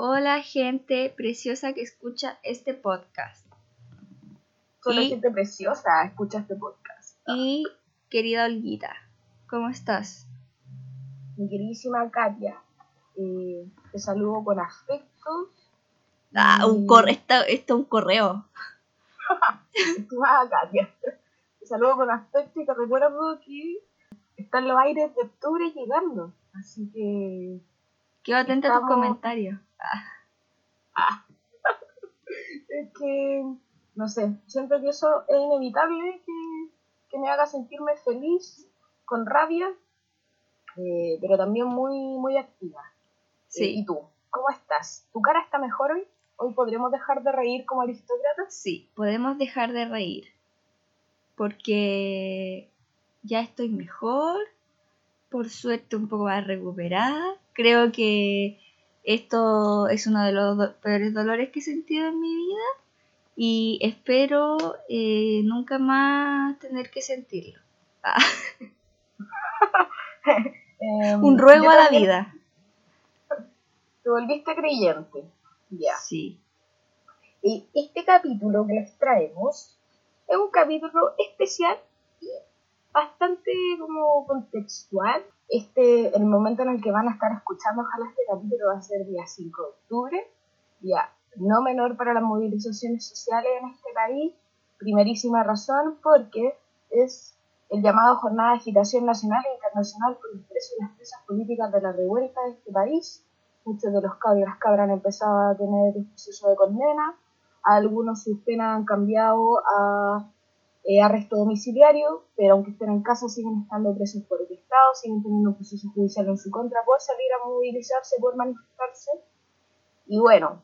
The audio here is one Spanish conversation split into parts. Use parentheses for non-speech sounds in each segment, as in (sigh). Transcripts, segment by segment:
Hola gente preciosa que escucha este podcast. Solo Y- gente preciosa escucha este podcast. Y querida Olguita, ¿cómo estás? Mi queridísima Katia, eh, te saludo con afecto. Ah, un Y- corre, esto, es un correo. Estimada Katia, te saludo con afecto y te recuerdo que están los aires de octubre llegando. Así que Quedo atenta a tus comentarios. Es que, no sé, siento que eso es inevitable que, que me haga sentirme feliz, con rabia, eh, pero también muy, muy activa. Eh, sí, ¿Y tú? ¿Cómo estás? ¿Tu cara está mejor hoy? ¿Hoy podremos dejar de reír como aristócratas? sí, podemos dejar de reír. Porque ya estoy mejor. Por suerte un poco más recuperada. Creo que esto es uno de los do- peores dolores que he sentido en mi vida. Y espero eh, nunca más tener que sentirlo. Ah, (laughs) Em, un ruego a la también- vida. Te volviste creyente. Ya. Sí. Y este capítulo que les traemos es un capítulo especial y bastante como contextual. Este, el momento en el que van a estar escuchando, ojalá este capítulo va a ser día 5 de octubre, día no menor para las movilizaciones sociales en este país. Primerísima razón porque es el llamado Jornada de Agitación Nacional e Internacional por los presos y las presas políticas de la revuelta de este país. Muchos de los cabros y las cabras han empezado a tener un proceso de condena. Algunos sus penas han cambiado a eh, arresto domiciliario, pero aunque estén en casa siguen estando presos por el Estado, siguen teniendo un proceso judicial en su contra por salir a movilizarse, por manifestarse. Y bueno,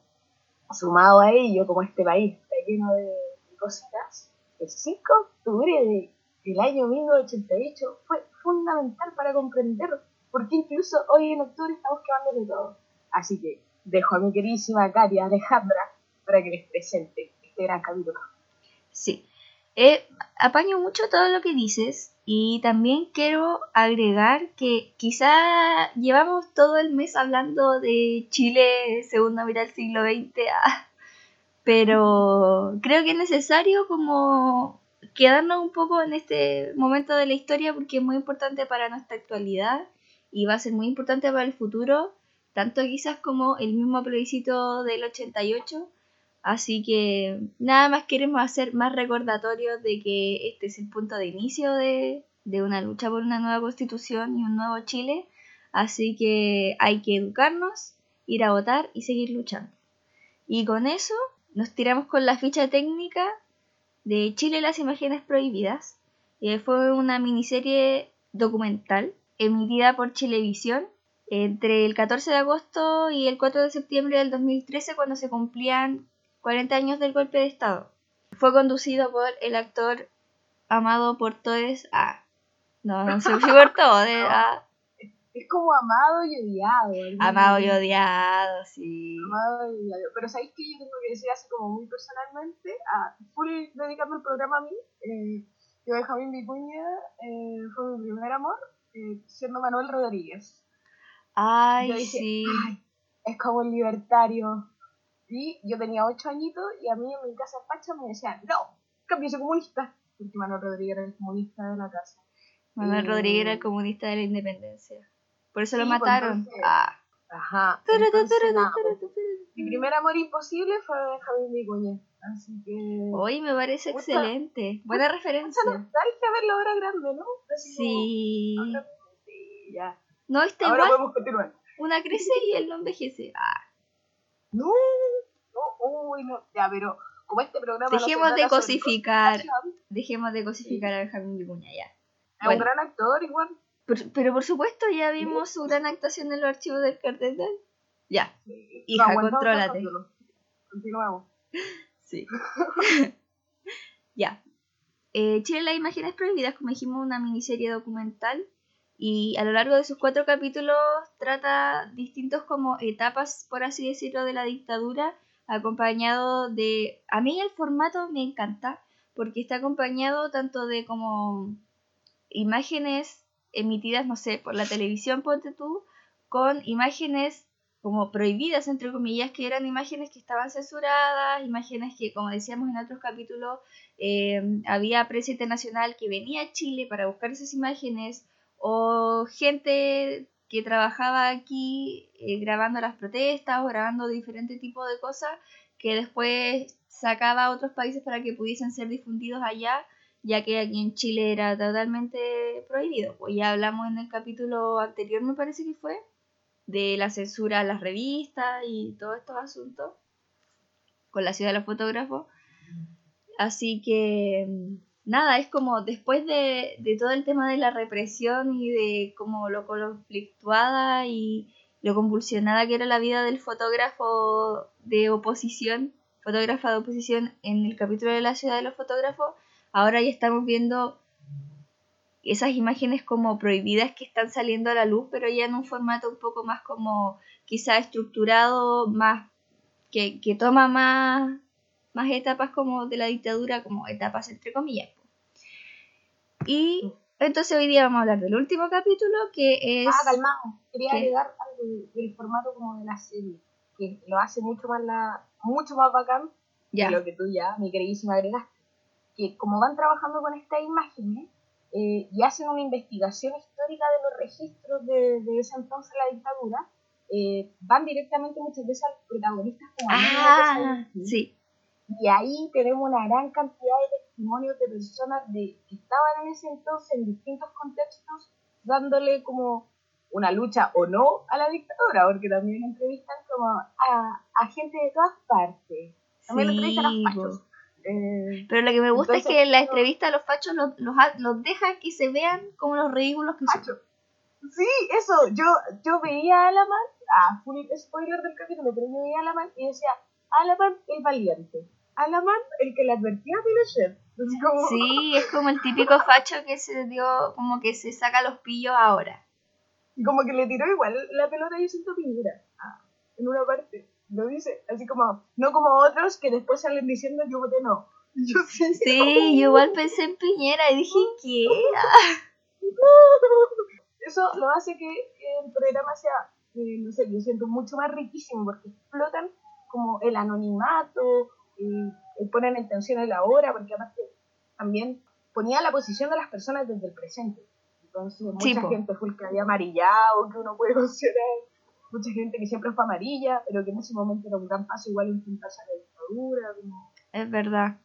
sumado a ello, como este país está lleno de, cositas, el 5 de octubre de- del año 1988 fue fundamental para comprender por qué incluso hoy en octubre estamos quemando de todo. Así que dejo a mi queridísima Katia Alejandra para que les presente este gran capítulo. Sí. Eh, apaño mucho todo lo que dices y también quiero agregar que quizá llevamos todo el mes hablando de Chile segunda mitad del siglo XX, ah, pero creo que es necesario como quedarnos un poco en este momento de la historia porque es muy importante para nuestra actualidad y va a ser muy importante para el futuro, tanto quizás como el mismo plebiscito del 88 Así que nada más queremos hacer más recordatorios de que este es el punto de inicio de, de una lucha por una nueva constitución y un nuevo Chile. Así que hay que educarnos, ir a votar y seguir luchando. Y con eso nos tiramos con la ficha técnica de Chile las imágenes prohibidas. Eh, fue una miniserie documental emitida por Chilevisión entre el 14 de agosto y el 4 de septiembre del 2013 cuando se cumplían 40 años del golpe de Estado. Fue conducido por el actor amado por todos. Ah, no, no se (laughs) por todos. ah, Es como amado y odiado. ¿no? amado y odiado, sí. Amado y odiado. Pero ¿sabéis que yo tengo que decir así como muy personalmente? A full dedicando el programa a mí. Eh, yo, Benjamín Vicuña, eh, fue mi primer amor, eh, siendo Manuel Rodríguez. Ay, dije, sí. "Ay, es como el libertario. Y yo tenía ocho añitos y a mí en mi casa Pacha me decían, no, cámbiese comunista. Porque Manuel Rodríguez era el comunista de la casa. Manuel Rodríguez era el comunista de la independencia. Por eso lo Sí, pues, mataron. entonces- Ah. Ajá. Turu, tu, entonces, turu, tu, nada, turu, tu, turu. Mi primer amor imposible fue Benjamín Vicuña. Así que. Hoy me parece excelente. Buena Mucha referencia. nostalgia verlo ahora grande, ¿no? Así como, Sí. ahora- sí, ya. No, está Ahora igual. podemos continuar. Una crece y él no envejece. Ah. No, no, uy, no. Ya, pero como este programa. no Dejemos de cosificar. Dejemos de cosificar a Benjamín Vicuña ya. Es Bueno. un gran actor, igual. Pero por supuesto ya vimos su gran actuación en los archivos del cardenal. Ya, Sí. Hija, aguantamos contrólate. Continuamos. (laughs) sí. (laughs) ya. Eh, Chile las imágenes prohibidas, como dijimos, una miniserie documental y a lo largo de sus cuatro capítulos trata distintos como etapas, por así decirlo, de la dictadura, acompañado de... A mí el formato me encanta porque está acompañado tanto de como imágenes emitidas, no sé, por la televisión, ponte tú, con imágenes como prohibidas, entre comillas, que eran imágenes que estaban censuradas, imágenes que, como decíamos en otros capítulos, eh, había prensa internacional que venía a Chile para buscar esas imágenes, o gente que trabajaba aquí eh, grabando las protestas o grabando diferentes tipos de cosas que después sacaba a otros países para que pudiesen ser difundidos allá, ya que aquí en Chile era totalmente prohibido. Pues ya hablamos en el capítulo anterior, me parece que fue, de la censura a las revistas y todos estos asuntos con la ciudad de los fotógrafos. Así que nada, es como después de, todo el tema de la represión y de como lo conflictuada y lo convulsionada que era la vida del fotógrafo de oposición, fotógrafa de oposición en el capítulo de la ciudad de los fotógrafos, ahora ya estamos viendo esas imágenes como prohibidas que están saliendo a la luz, pero ya en un formato un poco más como quizá estructurado, más que, toma más, más etapas como de la dictadura, como etapas entre comillas. Y entonces hoy día vamos a hablar del último capítulo que es... Ah, calmado, quería agregar algo del formato como de la serie, que lo hace mucho más, la, mucho más bacán ya. de lo que tú ya, mi queridísima, agregaste. Que como van trabajando con estas imágenes, eh, y hacen una investigación histórica de los registros de, de ese entonces la dictadura, eh, van directamente muchas veces a los protagonistas como ah, sí. Y ahí tenemos una gran cantidad de testimonios de personas de, que estaban en ese entonces en distintos contextos, dándole como una lucha o no a la dictadura, porque también entrevistan como a, a gente de todas partes. También entrevistan a fachos. Eh, Pero lo que me gusta es que en la entrevista los fachos los, los, los dejan que se vean como los ridículos que son. Sí, eso, yo, yo veía a Alaman, ah, full spoiler del capítulo, pero yo veía a Alaman y decía, Alaman el valiente, Alaman el que le advertía a Pinochet. Como... Sí, (laughs) es como el típico facho que se dio, como que se saca los pillos ahora. Y como que le tiró igual la pelota y siento Piñera, ah, en una parte lo dice, así como, no como otros que después salen diciendo yo voté no. (laughs) Yo sí, sí yo (laughs) igual pensé en Piñera y dije, ¿qué? Eso lo hace que el programa sea, eh, no sé, yo siento mucho más riquísimo porque explotan como el anonimato, y ponen en tensión la hora, porque además también ponía la posición de las personas desde el presente. Entonces, mucha gente fue el que había amarillado, que uno puede (laughs) considerar mucha gente que siempre fue amarilla, pero que en ese momento era un gran paso igual enfrentarse a la dictadura. Es verdad.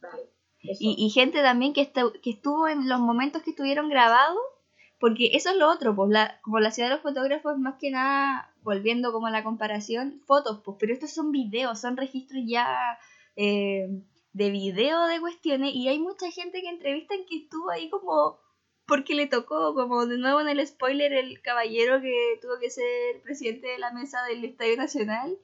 y, y, gente también que, que estuvo en los momentos que estuvieron grabados, porque eso es lo otro, pues la, como la ciudad de los fotógrafos, más que nada, volviendo como a la comparación, fotos, pues, pero estos son videos, son registros ya eh, de video de cuestiones, y hay mucha gente que entrevistan que estuvo ahí como porque le tocó, como de nuevo en el spoiler, el caballero que tuvo que ser presidente de la mesa del Estadio Nacional.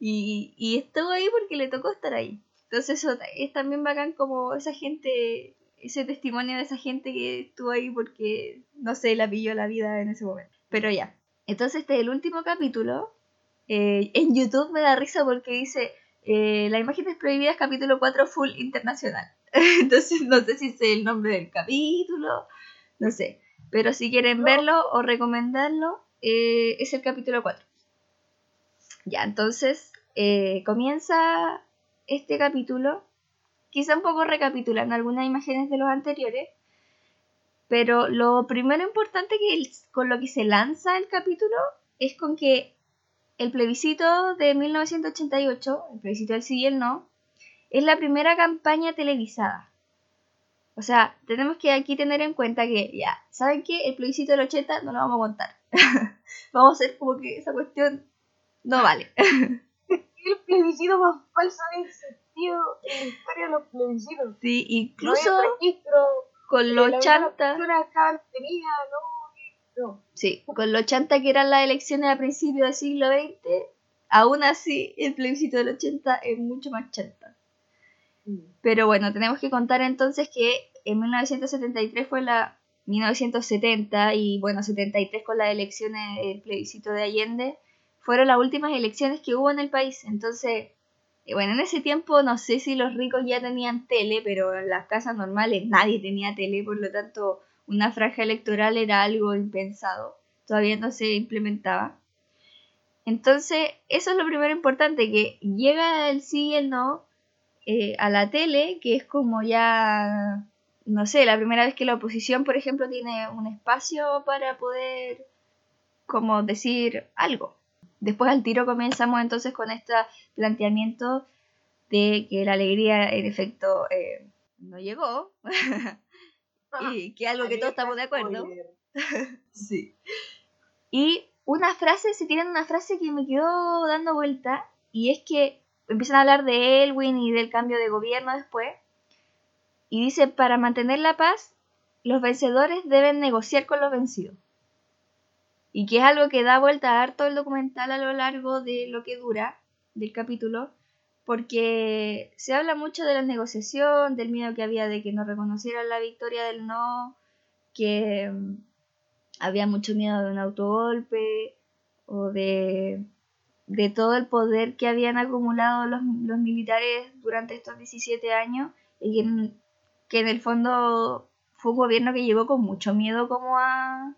Y, y estuvo ahí porque le tocó estar ahí. Entonces eso es también bacán como esa gente, ese testimonio de esa gente que estuvo ahí porque, no sé, la pilló la vida en ese momento. Pero ya. Entonces este es el último capítulo. Eh, en YouTube me da risa porque dice, eh, la imagen es prohibida capítulo 4 full internacional. (laughs) Entonces no sé si es el nombre del capítulo no sé. Pero si quieren verlo o recomendarlo, eh, es el capítulo 4. Ya, entonces eh, comienza este capítulo, quizá un poco recapitulando algunas imágenes de los anteriores, pero lo primero importante que con lo que se lanza el capítulo es con que el plebiscito de 1988, el plebiscito del sí y el no, es la primera campaña televisada. O sea, tenemos que aquí tener en cuenta que, ya, ¿saben qué? El plebiscito del 80 no lo vamos a contar. (laughs) vamos a hacer como que esa cuestión no vale. (laughs) el plebiscito más falso en el sentido en la historia de los plebiscitos. Sí, incluso con los chantas. No, Sí, con los chantas que eran las elecciones a principios del siglo XX, aún así el plebiscito del 80 es mucho más chanta. Mm. Pero bueno, tenemos que contar entonces que en 1973 fue la 1970 y bueno, 73 con las elecciones, el plebiscito de Allende, fueron las últimas elecciones que hubo en el país. Entonces, eh, bueno, en ese tiempo no sé si los ricos ya tenían tele, pero en las casas normales nadie tenía tele, por lo tanto una franja electoral era algo impensado, todavía no se implementaba. Entonces, eso es lo primero importante, que llega el sí y el no eh, a la tele, que es como ya, no sé, la primera vez que la oposición, por ejemplo, tiene un espacio para poder como decir algo. Después al tiro comenzamos entonces con este planteamiento de que la alegría en efecto eh, no llegó (laughs) y que algo que todos estamos de acuerdo. (laughs) sí. Y una frase, se tienen una frase que me quedó dando vuelta y es que empiezan a hablar de Elwin y del cambio de gobierno después y dice, para mantener la paz, los vencedores deben negociar con los vencidos. Y que es algo que da vuelta a harto el documental a lo largo de lo que dura del capítulo, porque se habla mucho de la negociación, del miedo que había de que no reconocieran la victoria del no, que mm, había mucho miedo de un autogolpe o de, de todo el poder que habían acumulado los, los militares durante estos 17 años y que en el fondo fue un gobierno que llegó con mucho miedo como a,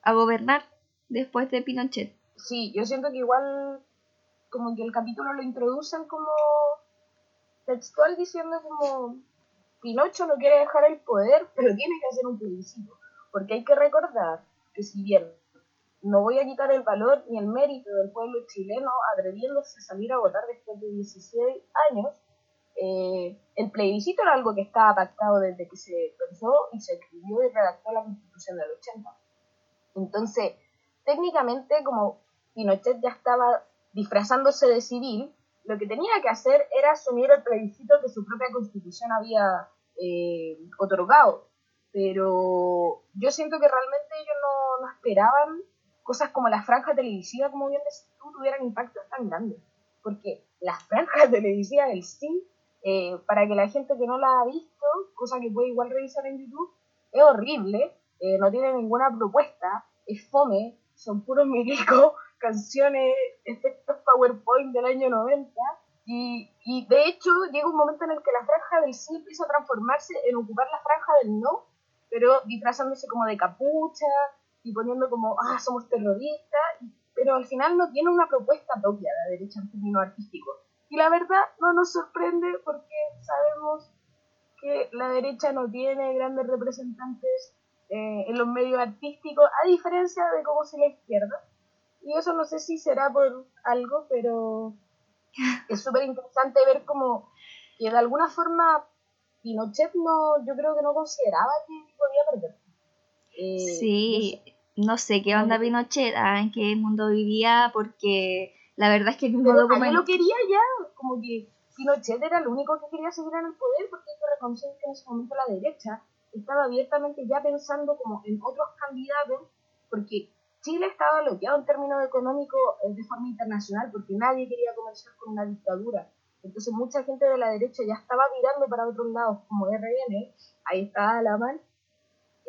a gobernar después de Pinochet. Sí, yo siento que igual como que el capítulo lo introducen como textual diciendo como Pinocho no quiere dejar el poder, pero tiene que hacer un plebiscito. Porque hay que recordar que si bien no voy a quitar el valor ni el mérito del pueblo chileno atreviéndose a salir a votar después de 16 años, eh, el plebiscito era algo que estaba pactado desde que se pensó y se escribió y redactó la constitución del 80. Entonces, técnicamente, como Pinochet ya estaba disfrazándose de civil, lo que tenía que hacer era asumir el plebiscito que su propia constitución había eh, otorgado. Pero yo siento que realmente ellos no, esperaban cosas como la franja televisiva, como bien decís tú, tuvieran impacto tan grande. Porque las franjas (laughs) televisivas del sí eh, para que la gente que no la ha visto, cosa que puede igual revisar en YouTube, es horrible, eh, no tiene ninguna propuesta, es fome, son puros milicos, canciones, efectos PowerPoint del año 90, y, y, de hecho llega un momento en el que la franja del sí empieza a transformarse en ocupar la franja del no, pero disfrazándose como de capucha y poniendo como, ah, somos terroristas, pero al final no tiene una propuesta propia de la derecha en términos artísticos y la verdad no nos sorprende porque sabemos que la derecha no tiene grandes representantes eh, en los medios artísticos, a diferencia de cómo se la izquierda. Y eso no sé si será por algo, pero es súper interesante ver como que de alguna forma Pinochet no, yo creo que no consideraba que podía perder. Eh, sí, no sé. qué onda Pinochet, ah, en qué mundo vivía, porque la verdad es que el mismo Pero documento... lo quería ya, como que Pinochet era el único que quería seguir en el poder porque hay que reconocer que en ese momento la derecha estaba abiertamente ya pensando como en otros candidatos, porque Chile estaba bloqueado en términos económicos eh, de forma internacional porque nadie quería comenzar con una dictadura. Entonces mucha gente de la derecha ya estaba mirando para otros lados, como RN, ahí estaba la mano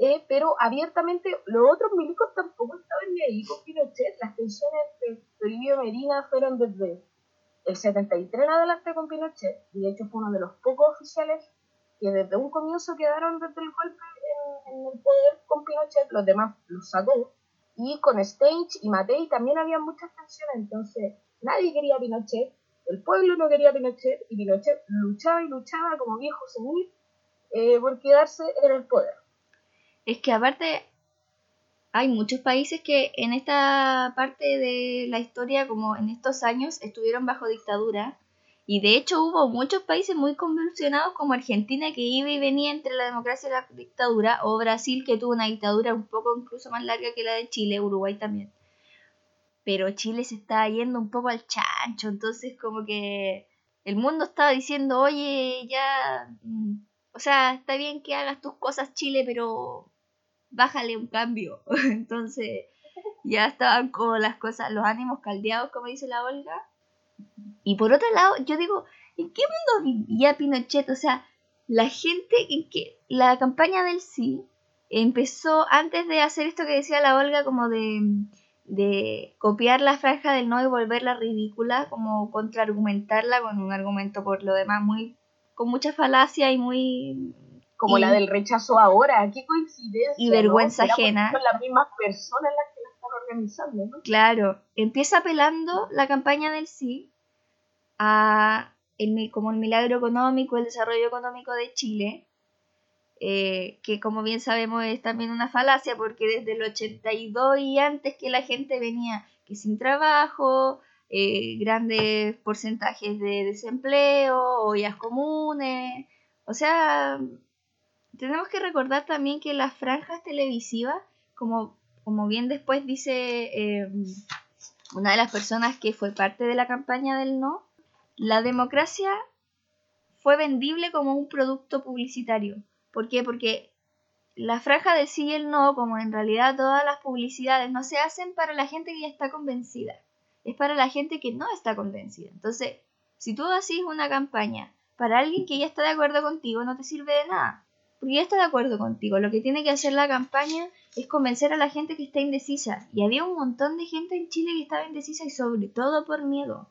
eh, pero abiertamente los otros milicos tampoco estaban ni ahí con Pinochet. Las tensiones entre Toribio Medina fueron desde el 73 en adelante con Pinochet, y de hecho fue uno de los pocos oficiales que desde un comienzo quedaron desde el golpe en, el poder con Pinochet, los demás los sacó, y con Stage y Matei también había muchas tensiones, entonces nadie quería a Pinochet, el pueblo no quería a Pinochet, y Pinochet luchaba y luchaba como viejo senil eh, por quedarse en el poder es que aparte hay muchos países que en esta parte de la historia, como en estos años, estuvieron bajo dictadura. Y de hecho hubo muchos países muy convulsionados como Argentina que iba y venía entre la democracia y la dictadura, o Brasil que tuvo una dictadura un poco incluso más larga que la de Chile, Uruguay también. Pero Chile se estaba yendo un poco al chancho, entonces como que el mundo estaba diciendo, oye, ya, mm, o sea, está bien que hagas tus cosas Chile, pero bájale un cambio. (laughs) Entonces ya estaban como las cosas, los ánimos caldeados, como dice la Olga. Y por otro lado, yo digo, ¿en qué mundo vivía Pinochet? O sea, la gente en que la campaña del sí empezó antes de hacer esto que decía la Olga, como de, de copiar la franja del no y volverla ridícula, como contraargumentarla con un argumento por lo demás muy con mucha falacia y muy como la del rechazo ahora, qué coincidencia. Y vergüenza ajena. Son las mismas personas las que Claro, empieza apelando la campaña del sí a el, como el milagro económico, el desarrollo económico de Chile, eh, que como bien sabemos es también una falacia porque desde el 82 y antes que la gente venía que sin trabajo, eh, grandes porcentajes de desempleo, ollas comunes, o sea, tenemos que recordar también que las franjas televisivas, como, como bien después dice eh, una de las personas que fue parte de la campaña del no, la democracia fue vendible como un producto publicitario. ¿Por qué? Porque la franja del sí y el no, como en realidad todas las publicidades, no se hacen para la gente que ya está convencida. Es para la gente que no está convencida. Entonces, si tú haces una campaña para alguien que ya está de acuerdo contigo, no te sirve de nada. Porque ya está de acuerdo contigo. Lo que tiene que hacer la campaña es convencer a la gente que está indecisa. Y había un montón de gente en Chile que estaba indecisa y sobre todo por miedo.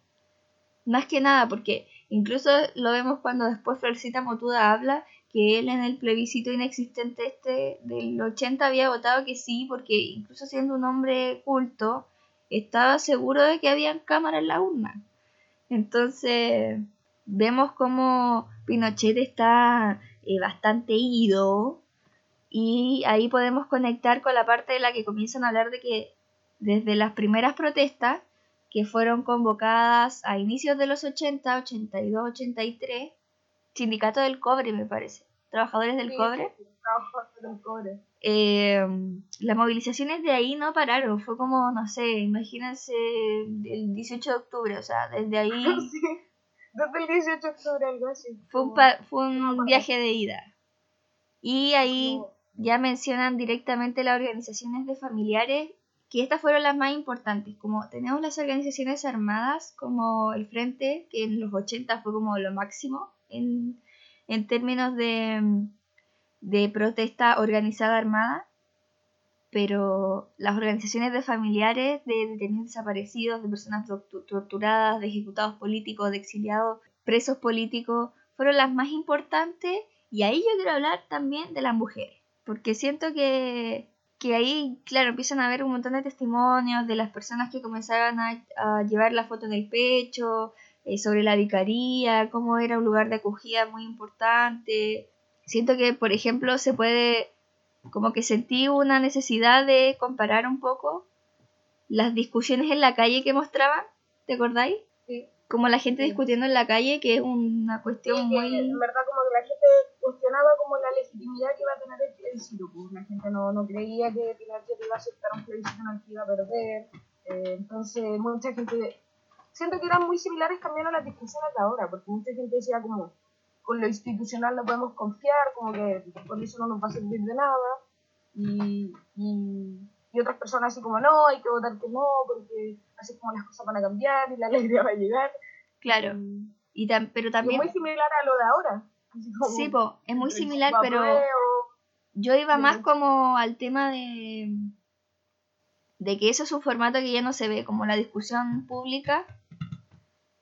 Más que nada, porque incluso lo vemos cuando después Florcita Motuda habla que él en el plebiscito inexistente este del 80 había votado que sí, porque incluso siendo un hombre culto, estaba seguro de que había cámara en la urna. Entonces, vemos como Pinochet está eh, bastante ido y ahí podemos conectar con la parte de la que comienzan a hablar de que desde las primeras protestas que fueron convocadas a inicios de los 80, 82, 83, Sindicato del Cobre, me parece, Trabajadores del Cobre. del cobre. Eh, las movilizaciones de ahí no pararon, fue como, no sé, imagínense el 18 de octubre, o sea, desde ahí... (laughs) Desde el 18 de octubre, algo así. Fue un, fue un viaje de ida. Y ahí ya mencionan directamente las organizaciones de familiares que estas fueron las más importantes, como tenemos las organizaciones armadas como el Frente, que en los 80 fue como lo máximo en, términos de, de protesta organizada armada, pero las organizaciones de familiares de detenidos desaparecidos, de personas torturadas, de ejecutados políticos, de exiliados, presos políticos, fueron las más importantes y ahí yo quiero hablar también de las mujeres, porque siento que que ahí, claro, empiezan a haber un montón de testimonios de las personas que comenzaban a, llevar la foto en el pecho, eh, sobre la vicaría, cómo era un lugar de acogida muy importante. Siento que, por ejemplo, se puede, como que sentí una necesidad de comparar un poco las discusiones en la calle que mostraban, ¿te acordáis? Sí. Como la gente discutiendo en la calle, que es una cuestión muy... En verdad, como que la gente cuestionaba como la legitimidad que iba a tener el plebiscito, pues la gente no, no creía que Pinochet iba a aceptar un plebiscito en el que iba a perder, eh, entonces mucha gente, siento que eran muy similares también a las discusiones de ahora, porque mucha gente decía como, con lo institucional no podemos confiar, como que con eso no nos va a servir de nada, y, y, y otras personas así como, no, hay que votar que no, porque así es como las cosas van a cambiar y la (laughs) alegría va a llegar. Claro. Y pero también... es muy similar a lo de ahora. Sí, po, es muy similar, pero yo iba más como al tema de de que eso es un formato que ya no se ve, como la discusión pública,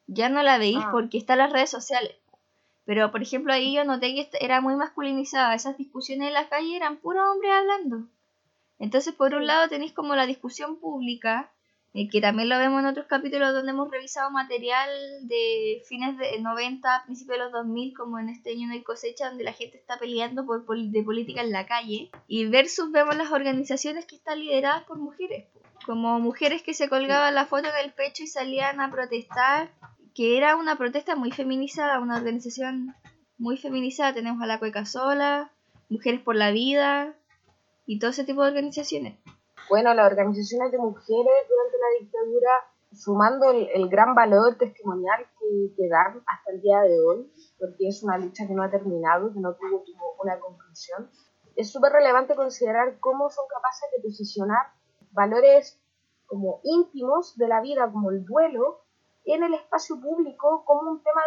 ya no la veis ah. porque están las redes sociales. Pero, por ejemplo, ahí yo noté que era muy masculinizada. Esas discusiones en la calle eran puro hombre hablando. Entonces, por un lado tenéis como la discusión pública, eh, que también lo vemos en otros capítulos donde hemos revisado material de fines de 90, principios de los 2000, como en este año de cosecha, donde la gente está peleando por de política en la calle, y versus vemos las organizaciones que están lideradas por mujeres, como mujeres que se colgaban la foto en el pecho y salían a protestar, que era una protesta muy feminizada, una organización muy feminizada, tenemos a la Cueca Sola, Mujeres por la Vida, y todo ese tipo de organizaciones. Bueno, las organizaciones de mujeres durante la dictadura, sumando el, gran valor testimonial que, dan hasta el día de hoy, porque es una lucha que no ha terminado, que no tuvo, una conclusión, es súper relevante considerar cómo son capaces de posicionar valores como íntimos de la vida, como el duelo, en el espacio público como un tema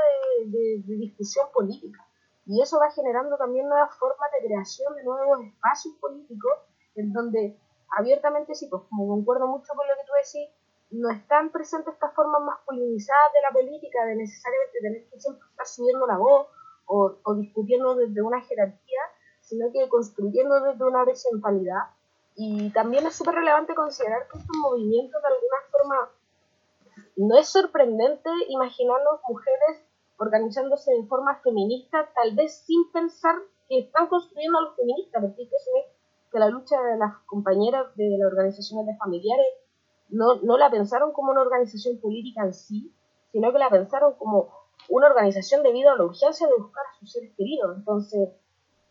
de, discusión política. Y eso va generando también nuevas formas de creación de nuevos espacios políticos en donde abiertamente sí, pues como concuerdo mucho con lo que tú decís, no están presentes estas formas masculinizadas de la política, de necesariamente tener que siempre estar subiendo la voz o, o discutiendo desde una jerarquía, sino que construyendo desde una horizontalidad Y también es súper relevante considerar que estos movimientos de alguna forma no es sorprendente imaginarnos mujeres organizándose de forma feminista, tal vez sin pensar que están construyendo a los feministas, porque es que la lucha de las compañeras de las organizaciones de familiares no, no la pensaron como una organización política en sí, sino que la pensaron como una organización debido a la urgencia de buscar a sus seres queridos. Entonces,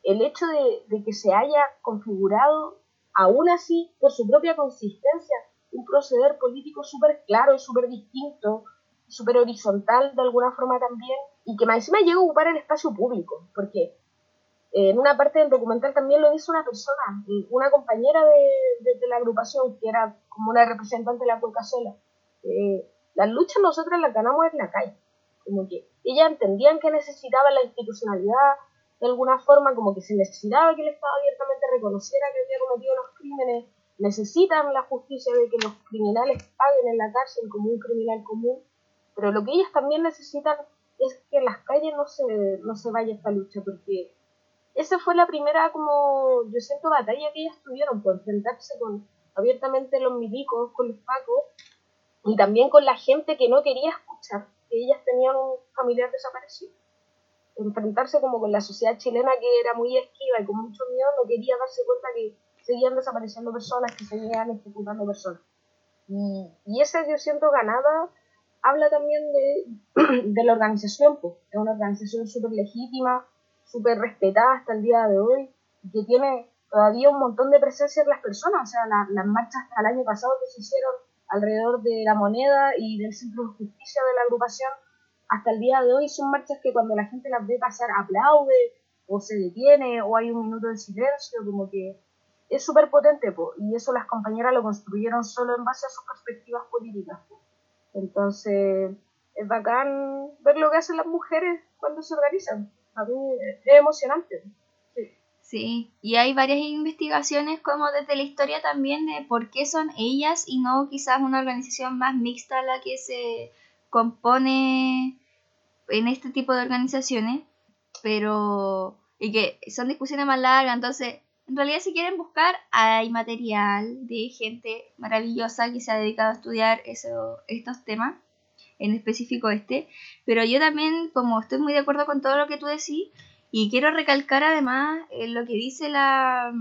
el hecho de, de que se haya configurado, aún así, por su propia consistencia, un proceder político súper claro y súper distinto, súper horizontal de alguna forma también, y que más encima llega a ocupar el espacio público, porque en una parte del documental también lo dice una persona, una compañera de, de, la agrupación, que era como una representante de la Cuenca Sola. Eh, las luchas nosotras las ganamos en la calle. Como que ellas entendían que necesitaban la institucionalidad de alguna forma, como que se necesitaba que el Estado abiertamente reconociera que había cometido los crímenes, necesitan la justicia de que los criminales paguen en la cárcel como un criminal común, pero lo que ellas también necesitan es que en las calles no se, no se vaya esta lucha, porque esa fue la primera, como yo siento, batalla que ellas tuvieron, por enfrentarse con abiertamente los milicos, con los pacos, y también con la gente que no quería escuchar que ellas tenían un familiar desaparecido. Enfrentarse como con la sociedad chilena que era muy esquiva y con mucho miedo, no quería darse cuenta que seguían desapareciendo personas, que seguían ejecutando personas. Y, y esa yo siento ganada habla también de, (clears throat) de la organización, pues. es una organización súper legítima, súper respetada hasta el día de hoy, que tiene todavía un montón de presencia en las personas. O sea, las marchas hasta el año pasado que se hicieron alrededor de la moneda y del centro de justicia de la agrupación, hasta el día de hoy son marchas que cuando la gente las ve pasar aplaude o se detiene o hay un minuto de silencio, como que es súper potente, y eso las compañeras lo construyeron solo en base a sus perspectivas políticas. Entonces, es bacán ver lo que hacen las mujeres cuando se organizan a mí es emocionante. Sí. y hay varias investigaciones como desde la historia también de por qué son ellas y no quizás una organización más mixta la que se compone en este tipo de organizaciones, pero y que son discusiones más largas, entonces en realidad si quieren buscar hay material de gente maravillosa que se ha dedicado a estudiar eso, estos temas en específico este, pero yo también, como estoy muy de acuerdo con todo lo que tú decís, y quiero recalcar además eh, lo que dice la,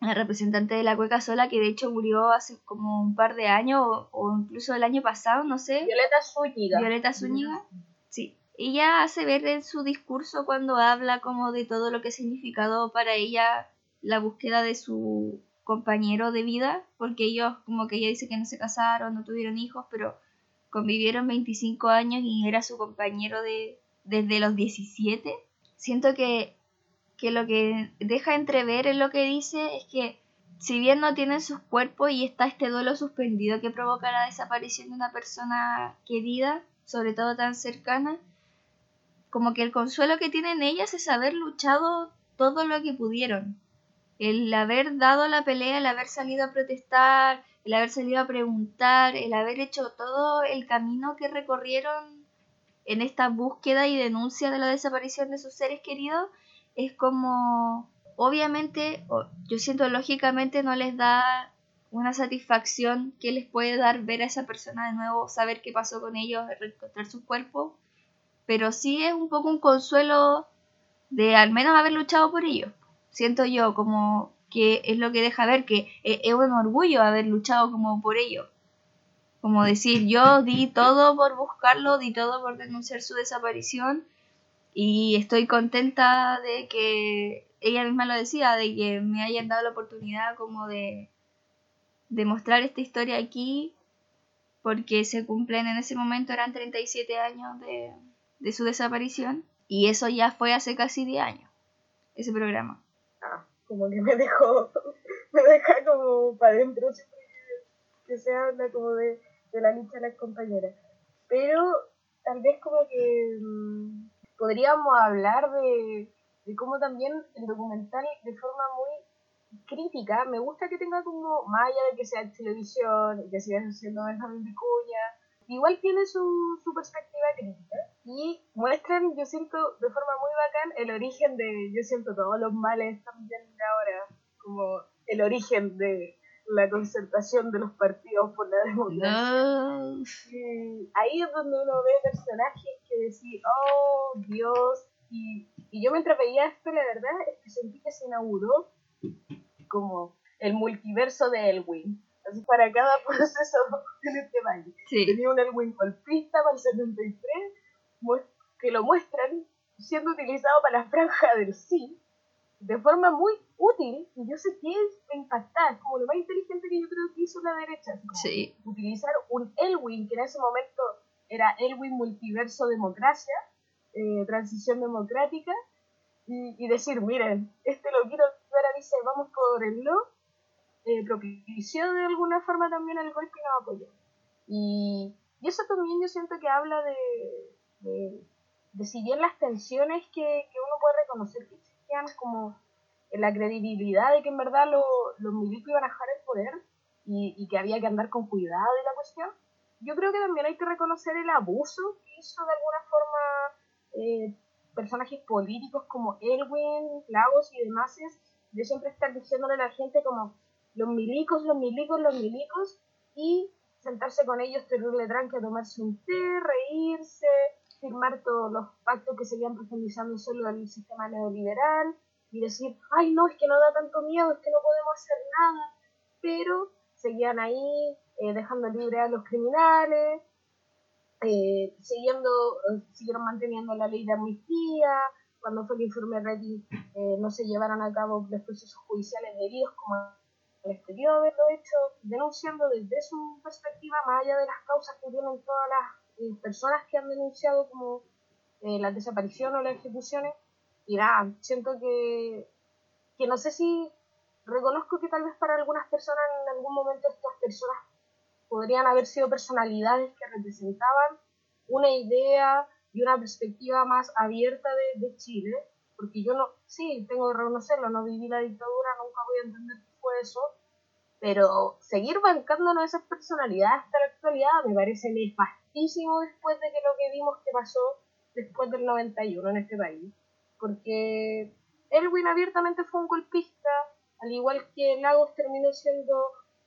la, representante de la Cueca Sola, que de hecho murió hace como un par de años, o, incluso el año pasado, no sé. Violeta Zúñiga. Violeta Zúñiga, sí. Ella hace ver en su discurso cuando habla como de todo lo que ha significado para ella la búsqueda de su compañero de vida, porque ellos como que ella dice que no se casaron, no tuvieron hijos, pero convivieron 25 años y era su compañero de, desde los 17. Siento que, que lo que deja entrever en lo que dice es que si bien no tienen sus cuerpos y está este duelo suspendido que provoca la desaparición de una persona querida, sobre todo tan cercana, como que el consuelo que tienen ellas es haber luchado todo lo que pudieron. El haber dado la pelea, el haber salido a protestar, el haber salido a preguntar, el haber hecho todo el camino que recorrieron en esta búsqueda y denuncia de la desaparición de sus seres queridos, es como, obviamente, yo siento lógicamente no les da una satisfacción que les puede dar ver a esa persona de nuevo, saber qué pasó con ellos, reencontrar su cuerpo, pero sí es un poco un consuelo de al menos haber luchado por ellos. Siento yo como que es lo que deja ver que e-, es un orgullo haber luchado como por ello. Como decir, yo di (laughs) todo por buscarlo, di todo por denunciar su desaparición y estoy contenta de que ella misma lo decía, de que me hayan dado la oportunidad como de, de mostrar esta historia aquí, porque se cumplen en ese momento, eran 37 años de, de su desaparición, y eso ya fue hace casi 10 años, ese programa como que me dejó, (laughs) me deja como para adentro que, se habla como de, la lucha de las compañeras. Pero tal vez como que mm, podríamos hablar de, de cómo también el documental de forma muy crítica, me gusta que tenga como, más allá de que sea televisión, que siga siendo Benjamín Vicuña, igual tiene su, su perspectiva crítica y muestran, yo siento, de forma muy bacán el origen de, yo siento, todos los males también de ahora, como el origen de la concertación de los partidos por la democracia. ahí es donde uno ve personajes que decir, oh Dios, y, y yo mientras veía esto, la verdad es que sentí que se inauguró como el multiverso de Elwin. Así para cada (laughs) proceso en este país. Tenía un Elwin golpista para el 73, que lo muestran siendo utilizado para la franja del sí, de forma muy útil, y yo sé que es impactar, como lo más inteligente que yo creo que hizo la derecha. Sí. Utilizar un Elwin, que en ese momento era Elwin Multiverso Democracia, eh, Transición Democrática, y, decir, miren, este lo quiero, ahora dice, vamos por el no, eh, propició de alguna forma también el golpe y nos apoyó. Y, y, eso también yo siento que habla de, de, si bien las tensiones que, que, uno puede reconocer que existían como la credibilidad de que en verdad los milicos iban a dejar el poder y, y, que había que andar con cuidado de la cuestión, yo creo que también hay que reconocer el abuso que hizo de alguna forma eh, personajes políticos como Elwin, Lagos y demás, de siempre estar diciéndole a la gente como los milicos, los milicos, los milicos, y sentarse con ellos, tenerle tranque, tomarse un té, reírse, firmar todos los pactos que seguían profundizando solo el sistema neoliberal, y decir, ay no, es que no da tanto miedo, es que no podemos hacer nada, pero seguían ahí eh, dejando libre a los criminales, eh, siguiendo, eh, siguieron manteniendo la ley de amnistía, cuando fue el informe Reddy eh, no se llevaron a cabo los procesos judiciales debidos como les debió haberlo hecho, denunciando desde su perspectiva, más allá de las causas que tienen todas las personas que han denunciado como la desaparición o las ejecuciones, y nada, siento que, que no sé si reconozco que tal vez para algunas personas en algún momento estas personas podrían haber sido personalidades que representaban una idea y una perspectiva más abierta de, Chile, porque yo no, sí, tengo que reconocerlo, no viví la dictadura, nunca voy a entender eso, pero seguir bancándonos esas personalidades hasta la actualidad me parece nefastísimo después de que lo que vimos que pasó después del 91 en este país, porque Elwin abiertamente fue un golpista, al igual que Lagos terminó siendo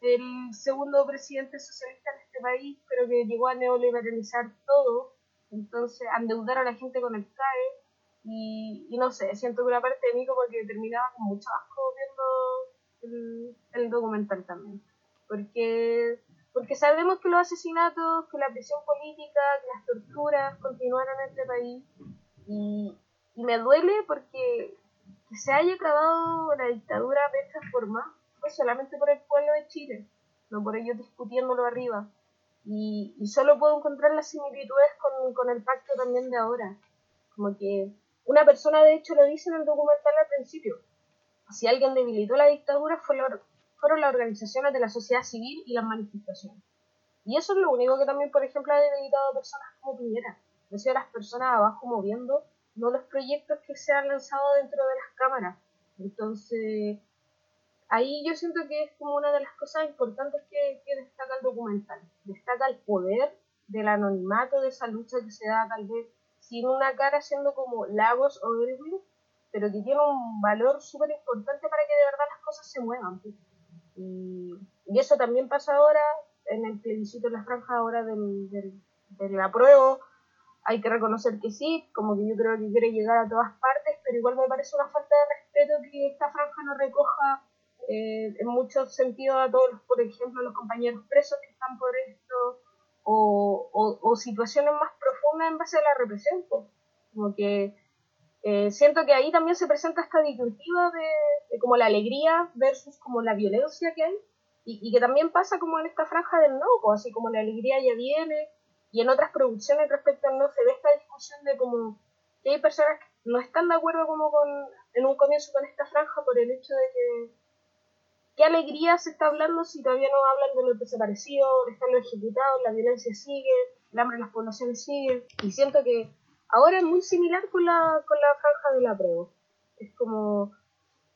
el segundo presidente socialista en este país, pero que llegó a neoliberalizar todo, entonces a endeudar a la gente con el CAE, y, no sé, siento que una parte de mí como que terminaba con mucho asco viendo el, documental también, porque, porque sabemos que los asesinatos, que la prisión política, que las torturas continuaron en este país, y, y me duele porque que se haya acabado la dictadura de esta forma, solamente por el pueblo de Chile, no por ellos discutiéndolo arriba. Y, solo puedo encontrar las similitudes con, el pacto también de ahora. Como que una persona, de hecho, lo dice en el documental al principio. Si alguien debilitó la dictadura fue fueron las organizaciones de la sociedad civil y las manifestaciones. Y eso es lo único que también, por ejemplo, ha debilitado a personas como Piñera. No sea las personas abajo moviendo, no los proyectos que se han lanzado dentro de las cámaras. Entonces, ahí yo siento que es como una de las cosas importantes que, destaca el documental. Destaca el poder del anonimato de esa lucha que se da tal vez sin una cara siendo como Lagos o Irwin, pero que tiene un valor súper importante para que de verdad las cosas se muevan. Pues. Y, eso también pasa ahora en el plebiscito en la franja ahora del, del, del apruebo. Hay que reconocer que sí, como que yo creo que quiere llegar a todas partes, pero igual me parece una falta de respeto que esta franja no recoja eh, en muchos sentidos a todos, por ejemplo, los compañeros presos que están por esto, o, o, situaciones más profundas en base a la represión. Pues. Como que eh, siento que ahí también se presenta esta disyuntiva de, como la alegría versus como la violencia que hay, y, que también pasa como en esta franja del no, pues, así como la alegría ya viene, y en otras producciones respecto al no se ve esta discusión de como que hay personas que no están de acuerdo como con en un comienzo con esta franja por el hecho de que qué alegría se está hablando si todavía no hablan de los desaparecidos, están los ejecutados, la violencia sigue, el hambre en las poblaciones sigue. Y siento que ahora es muy similar con la, con la franja de la prueba. Es como,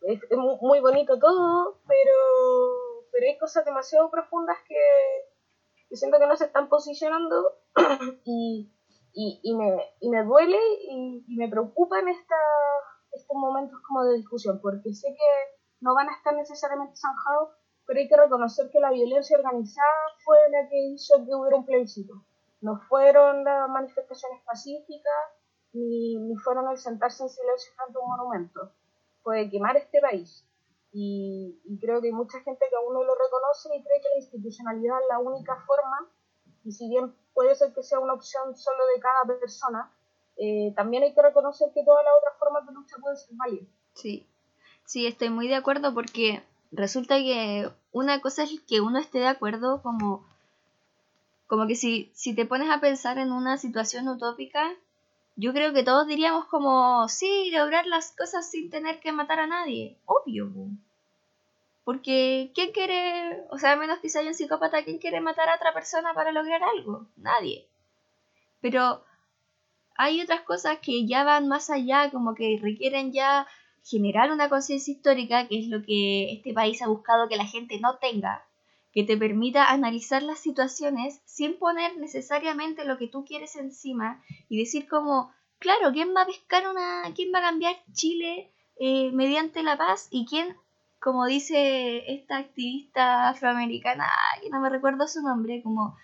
es, muy bonito todo, pero, pero hay cosas demasiado profundas que, siento que no se están posicionando (clears throat) y, y, y, me, y me duele y, y me preocupa en esta, estos momentos como de discusión, porque sé que no van a estar necesariamente zanjados, pero hay que reconocer que la violencia organizada fue la que hizo que hubiera un plebiscito. No fueron las manifestaciones pacíficas, ni, ni fueron el sentarse en silencio frente a un monumento. Fue quemar este país. Y, creo que hay mucha gente que aún no lo reconoce y cree que la institucionalidad es la única forma, y si bien puede ser que sea una opción solo de cada persona, eh, también hay que reconocer que todas las otras formas de lucha pueden ser válidas. Sí, sí, estoy muy de acuerdo porque resulta que una cosa es que uno esté de acuerdo como, como que si, si te pones a pensar en una situación utópica, yo creo que todos diríamos como, sí, lograr las cosas sin tener que matar a nadie. Obvio. Porque, ¿quién quiere, o sea, menos que sea un psicópata, ¿quién quiere matar a otra persona para lograr algo? Nadie. Pero hay otras cosas que ya van más allá, como que requieren ya generar una conciencia histórica, que es lo que este país ha buscado que la gente no tenga, que te permita analizar las situaciones sin poner necesariamente lo que tú quieres encima y decir como, claro, ¿quién va a pescar una, quién va a cambiar Chile eh, mediante la paz y quién, como dice esta activista afroamericana, que no me recuerdo su nombre, como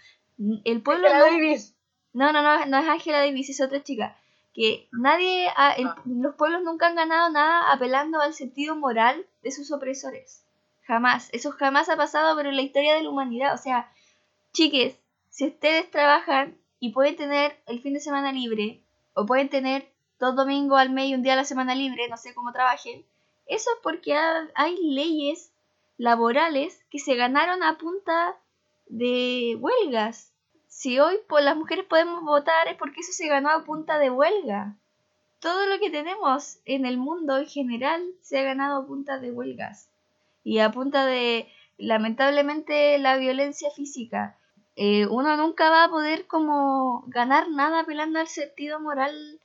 el pueblo... No, no, no, no, no es Angela Davis, es otra chica que nadie, los pueblos nunca han ganado nada apelando al sentido moral de sus opresores. Jamás. Eso jamás ha pasado, pero en la historia de la humanidad. O sea, chiques, si ustedes trabajan y pueden tener el fin de semana libre, o pueden tener dos domingos al mes y un día a la semana libre, no sé cómo trabajen, eso es porque hay leyes laborales que se ganaron a punta de huelgas. Si hoy las mujeres podemos votar es porque eso se ganó a punta de huelga. Todo lo que tenemos en el mundo en general se ha ganado a punta de huelgas y a punta de lamentablemente la violencia física. Eh, uno nunca va a poder como ganar nada apelando al sentido moral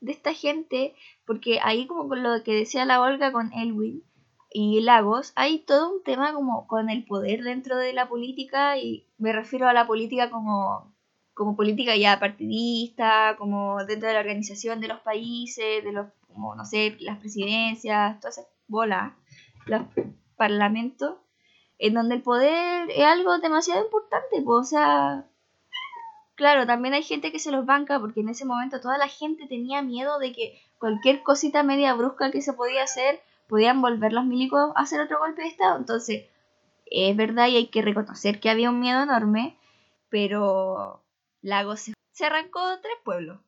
de esta gente, porque ahí como con lo que decía la Olga con Elwin y Lagos, hay todo un tema como con el poder dentro de la política y me refiero a la política como como política ya partidista, como dentro de la organización de los países, de los, como no sé, las presidencias, todas esas bolas, parlamento, en donde el poder es algo demasiado importante, o sea, claro, también hay gente que se los banca porque en ese momento toda la gente tenía miedo de que cualquier cosita media brusca que se podía hacer, podían volver los milicos a hacer otro golpe de Estado, entonces, es verdad y hay que reconocer que había un miedo enorme, pero Lago se, se arrancó tres pueblos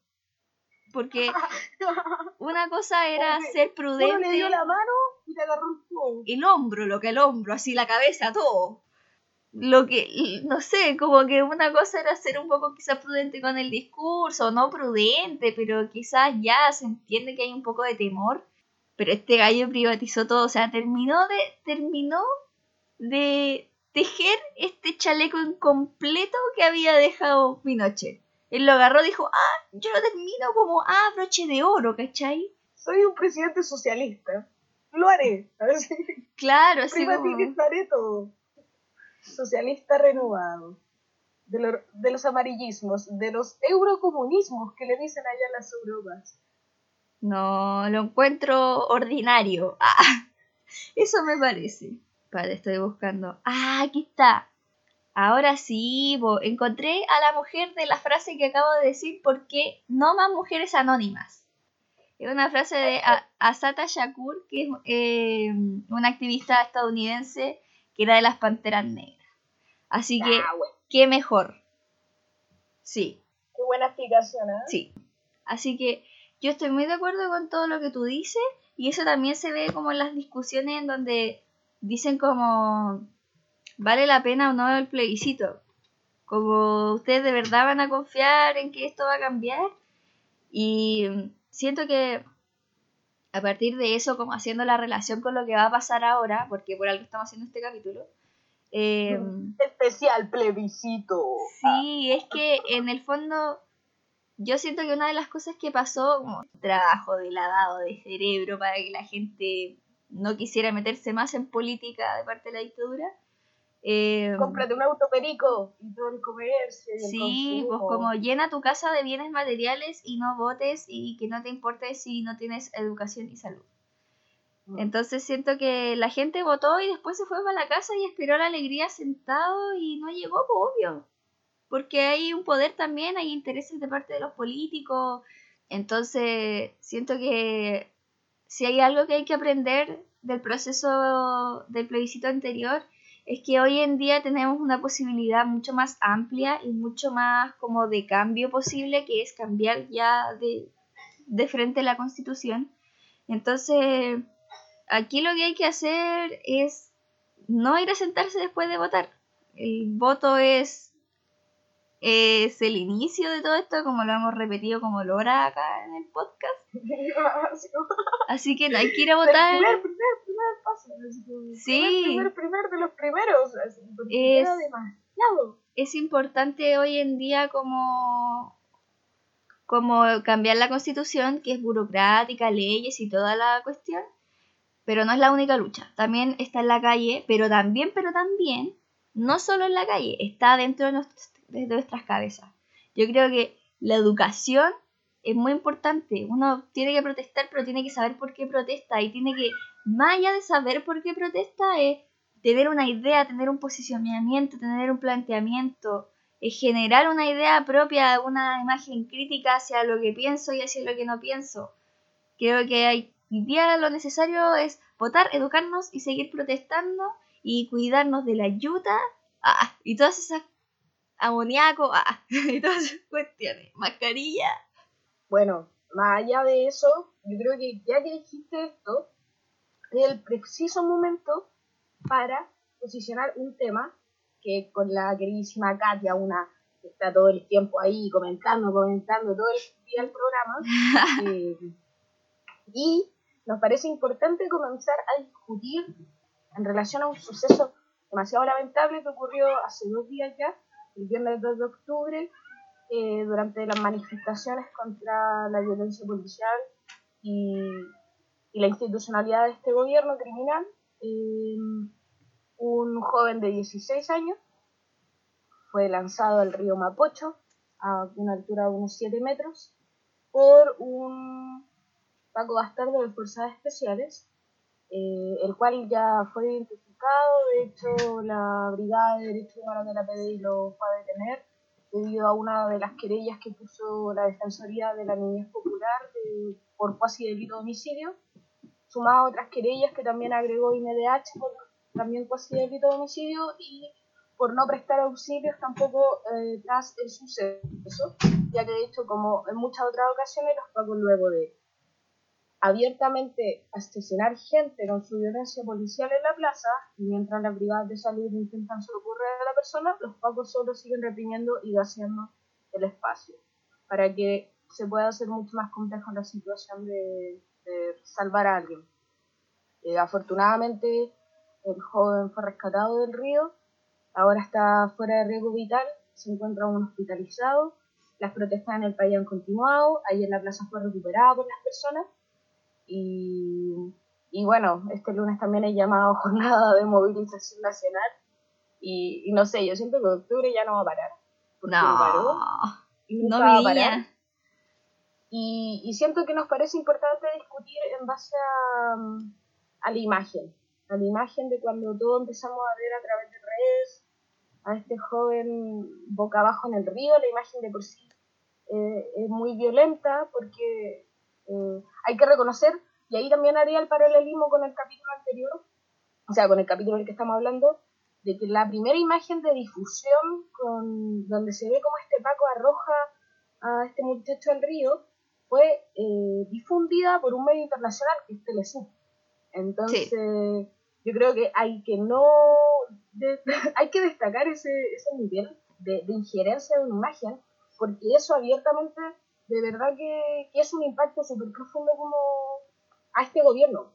porque (laughs) una cosa era ser prudente. le dio la mano y te agarró el El hombro, lo que el hombro, así la cabeza, todo. Lo que, no sé, como que una cosa era ser un poco quizás prudente con el discurso, no prudente, pero quizás ya se entiende que hay un poco de temor. Pero este gallo privatizó todo, o sea, terminó de, terminó de tejer este chaleco incompleto que había dejado Pinochet. Él lo agarró y dijo, ah, yo lo termino como, ah, broche de oro, ¿cachai? Soy un presidente socialista. Lo haré. (laughs) Claro, así Privatizaré todo. Socialista renovado. De, de, los amarillismos, de los eurocomunismos que le dicen allá en las Europas. No, lo encuentro ordinario. (laughs) Ah, eso me parece. Vale, estoy buscando. Ah, aquí está. Ahora sí, encontré a la mujer de la frase que acabo de decir porque no más mujeres anónimas. Es una frase de Asata Shakur, que es eh, una activista estadounidense que era de las Panteras Negras. Así que, ah, qué mejor. Sí. Qué buena explicación, ¿eh? Sí. Así que yo estoy muy de acuerdo con todo lo que tú dices y eso también se ve como en las discusiones en donde dicen como vale la pena o no el plebiscito. Como ustedes de verdad van a confiar en que esto va a cambiar. Y siento que a partir de eso, como haciendo la relación con lo que va a pasar ahora, porque por algo estamos haciendo este capítulo. Eh, (laughs) Especial plebiscito. Sí, es que en el fondo yo siento que una de las cosas que pasó, como trabajo de lavado de cerebro para que la gente no quisiera meterse más en política de parte de la dictadura, eh, Cómprate un autoperico y todo el comercio. sí, pues como llena tu casa de bienes materiales y no votes y que no te importe si no tienes educación y salud. Mm. Entonces siento que la gente votó y después se fue para la casa y esperó la alegría sentado y no llegó, pues, obvio. Porque hay un poder también, hay intereses de parte de los políticos. Entonces siento que si hay algo que hay que aprender del proceso del plebiscito anterior es que hoy en día tenemos una posibilidad mucho más amplia y mucho más como de cambio posible, que es cambiar ya de, de frente la constitución. Entonces, aquí lo que hay que hacer es no ir a sentarse después de votar. El voto es, es el inicio de todo esto, como lo hemos repetido como Lora acá en el podcast. (laughs) Así que no hay que ir a votar. El primer, primer, primer paso. Sí. El primer, primer de los primeros. Es, demasiado. Es importante hoy en día como como cambiar la constitución, que es burocrática, leyes y toda la cuestión, pero no es la única lucha. También está en la calle, pero también, pero también, no solo en la calle, está dentro de, de nuestras cabezas. Yo creo que la educación es muy importante. Uno tiene que protestar, pero tiene que saber por qué protesta y tiene que, más allá de saber por qué protesta, es tener una idea, tener un posicionamiento, tener un planteamiento, generar una idea propia, una imagen crítica hacia lo que pienso y hacia lo que no pienso. Creo que hay, día lo necesario es votar, educarnos y seguir protestando y cuidarnos de la ayuda ah, y todas esas amoníaco ah, (laughs) y todas esas cuestiones. Mascarilla. Bueno, más allá de eso, yo creo que ya que dijiste esto, es el preciso momento para posicionar un tema que con la queridísima Katia, una que está todo el tiempo ahí comentando, comentando todo el día el programa. (laughs) Eh, y nos parece importante comenzar a discutir en relación a un suceso demasiado lamentable que ocurrió hace dos días ya, el viernes 2 de octubre, eh, durante las manifestaciones contra la violencia policial y, la institucionalidad de este gobierno criminal. Eh, un joven de 16 años fue lanzado al río Mapocho a una altura de unos 7 metros por un Paco Bastardo de Fuerzas Especiales, eh, el cual ya fue de hecho la Brigada de Derechos Humanos de la PDI lo fue a detener debido a una de las querellas que puso la Defensoría de la Niñez Popular por cuasi delito de homicidio, sumado a otras querellas que también agregó INDH por también cuasi delito de homicidio y por no prestar auxilios tampoco eh, tras el suceso, ya que de hecho, como en muchas otras ocasiones, los pagos luego de abiertamente asesinar gente con su violencia policial en la plaza, y mientras las brigadas de salud intentan socorrer a la persona, los pagos solo siguen reprimiendo y vaciando el espacio, para que se pueda hacer mucho más compleja la situación de, salvar a alguien. Eh, afortunadamente, el joven fue rescatado del río, ahora está fuera de riesgo vital, se encuentra aún hospitalizado, las protestas en el país han continuado, en la plaza fue recuperado por las personas y, y bueno, este lunes también he llamado jornada de movilización nacional. Y, no sé, yo siento que octubre ya no va a parar. No, paró, no va a parar. Y, y, siento que nos parece importante discutir en base a, a la imagen, a la imagen de cuando todo empezamos a ver a través de redes, a este joven boca abajo en el río, la imagen de por sí eh, es muy violenta porque eh, hay que reconocer, y ahí también haría el paralelismo con el capítulo anterior, o sea, con el capítulo del que estamos hablando, de que la primera imagen de difusión con, donde se ve como este Paco arroja a este muchacho al río fue eh, difundida por un medio internacional que es Telesur. Entonces, yo creo que hay que no (laughs) hay que destacar ese, ese nivel de, injerencia de una imagen porque eso abiertamente de verdad que, es un impacto súper profundo como a este gobierno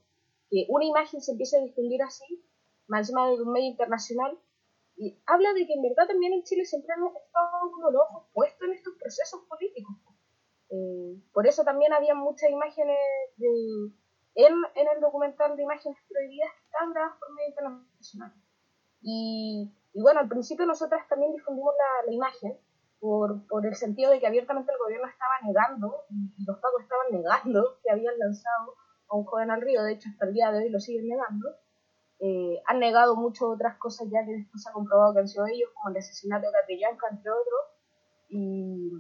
que una imagen se empiece a difundir así más encima de un medio internacional y habla de que en verdad también en Chile siempre han estado como los ojos puestos en estos procesos políticos eh, por eso también había muchas imágenes de en, en el documental de imágenes prohibidas que están grabadas por medio internacional. Y, y, bueno, al principio nosotras también difundimos la, la imagen por, por, el sentido de que abiertamente el gobierno estaba negando, y los pagos estaban negando que habían lanzado a un joven al río, de hecho hasta el día de hoy lo siguen negando. Eh, han negado muchas otras cosas ya que después se ha comprobado que han sido ellos, como el asesinato de Catrillanca, entre otros. Y,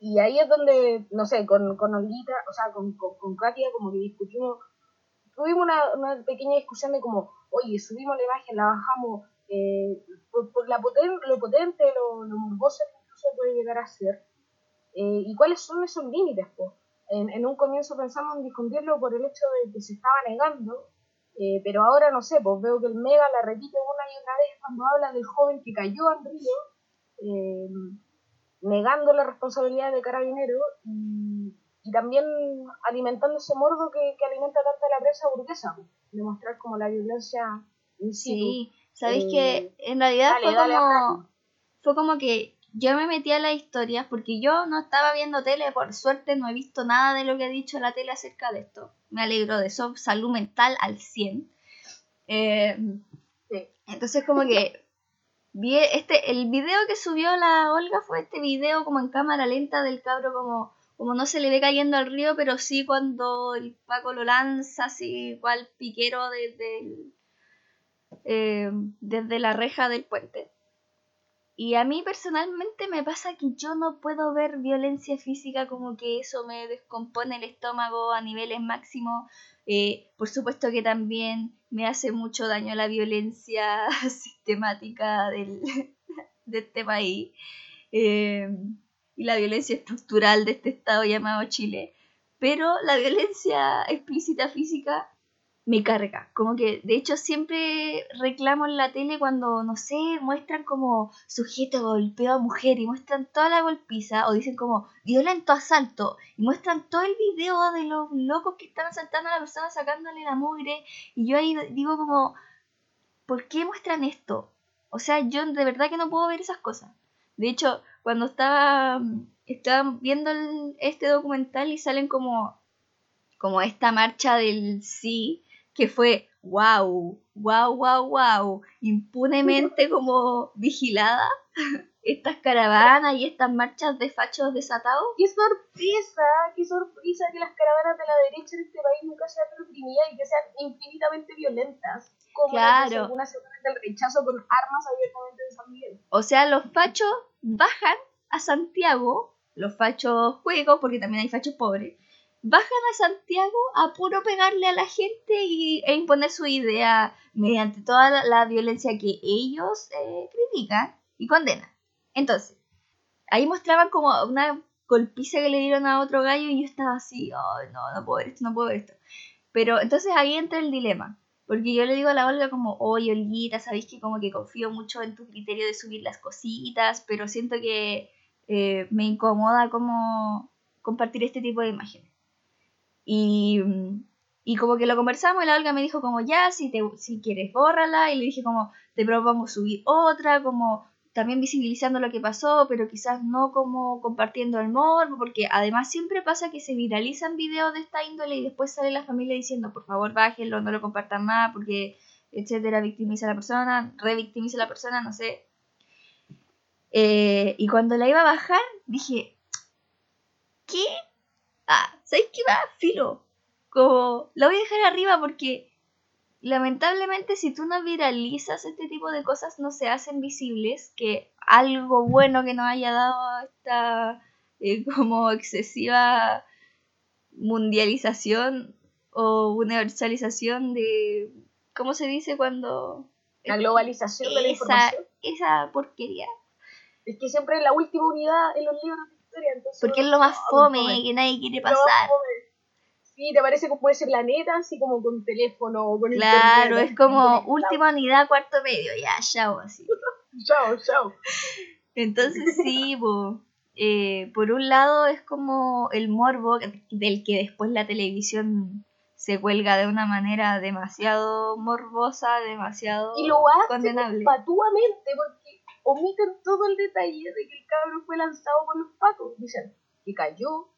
y ahí es donde, no sé, con, con Olguita, o sea, con, con, Katia, como que discutimos, tuvimos una, una, pequeña discusión de como, oye, subimos la imagen, la bajamos, eh, por, la lo potente, lo, lo morboso que incluso puede llegar a ser. Eh, ¿Y cuáles son esos límites? Pues? En, un comienzo pensamos en difundirlo por el hecho de que se estaba negando, eh, pero ahora no sé, pues veo que el Mega la repite una y otra vez cuando habla del joven que cayó al río, eh, negando la responsabilidad de carabinero y, también alimentando ese morbo que, alimenta tanto la prensa burguesa, demostrar como la violencia Sí, sabéis que en realidad fue, como, fue como que yo me metí a las historias porque yo no estaba viendo tele, por suerte no he visto nada de lo que ha dicho la tele acerca de esto. Me alegro de eso, salud mental al 100. Eh, entonces como que vi este, el video que subió la Olga fue este video como en cámara lenta del cabro como, como no se le ve cayendo al río, pero sí cuando el Paco lo lanza así cual piquero desde, eh, desde la reja del puente. Y a mí personalmente me pasa que yo no puedo ver violencia física como que eso me descompone el estómago a niveles máximos. Eh, por supuesto que también me hace mucho daño la violencia (laughs) sistemática del, de este país eh, y la violencia estructural de este estado llamado Chile. Pero la violencia explícita física me carga. Como que, de hecho, siempre reclamo en la tele cuando, no sé, muestran como sujeto golpeado a mujer y muestran toda la golpiza, o dicen como violento asalto, y muestran todo el video de los locos que están asaltando a la persona sacándole la mugre, y yo ahí digo como, ¿por qué muestran esto? O sea, yo de verdad que no puedo ver esas cosas. De hecho, cuando estaba, estaba viendo este documental y salen como, como esta marcha del sí, que fue wow, wow, wow, wow, impunemente como vigilada estas caravanas y estas marchas de fachos desatados. ¡Qué sorpresa! ¡Qué sorpresa que las caravanas de la derecha en este país nunca sean reprimidas y que sean infinitamente violentas! Como claro. algunas del rechazo con armas abiertamente de San Miguel. O sea, los fachos bajan a Santiago, los fachos juegos, porque también hay fachos pobres, bajan a Santiago a puro pegarle a la gente y, e imponer su idea mediante toda la, violencia que ellos eh, critican y condenan. Entonces, ahí mostraban como una golpiza que le dieron a otro gallo y yo estaba así, oh, no, no puedo ver esto, no puedo ver esto. Pero entonces ahí entra el dilema. Porque yo le digo a la Olga como, oye Olguita, sabéis que como que confío mucho en tu criterio de subir las cositas, pero siento que eh, me incomoda como compartir este tipo de imágenes. Y, y como que lo conversamos y la Olga me dijo como, ya, si, te, si quieres, bórrala. Y le dije como, te propongo subir otra, como también visibilizando lo que pasó, pero quizás no como compartiendo el morbo, porque además siempre pasa que se viralizan videos de esta índole y después sale la familia diciendo, por favor, bájenlo, no lo compartan más, porque, etcétera, victimiza a la persona, revictimiza a la persona, no sé. Eh, y cuando la iba a bajar, dije, ¿qué ah, ¿sabes qué va? Filo. Como, la voy a dejar arriba porque lamentablemente si tú no viralizas este tipo de cosas no se hacen visibles, que algo bueno que nos haya dado esta eh, (laughs) como excesiva mundialización o universalización de, ¿cómo se dice cuando... La globalización de la información. Esa porquería. Es que siempre es la última unidad en los libros porque es lo más fome que nadie quiere pasar. Sí, te parece como ese planeta, así como con teléfono o con Claro, es como última unidad, cuarto medio, ya, chao, así. (laughs) chao, chao. Entonces sí, eh, por un lado es como el morbo del que después la televisión se cuelga de una manera demasiado morbosa, demasiado y lo hace condenable. patuamente, porque omiten todo el detalle de que el cabro fue lanzado por los pacos. Dicen que cayó,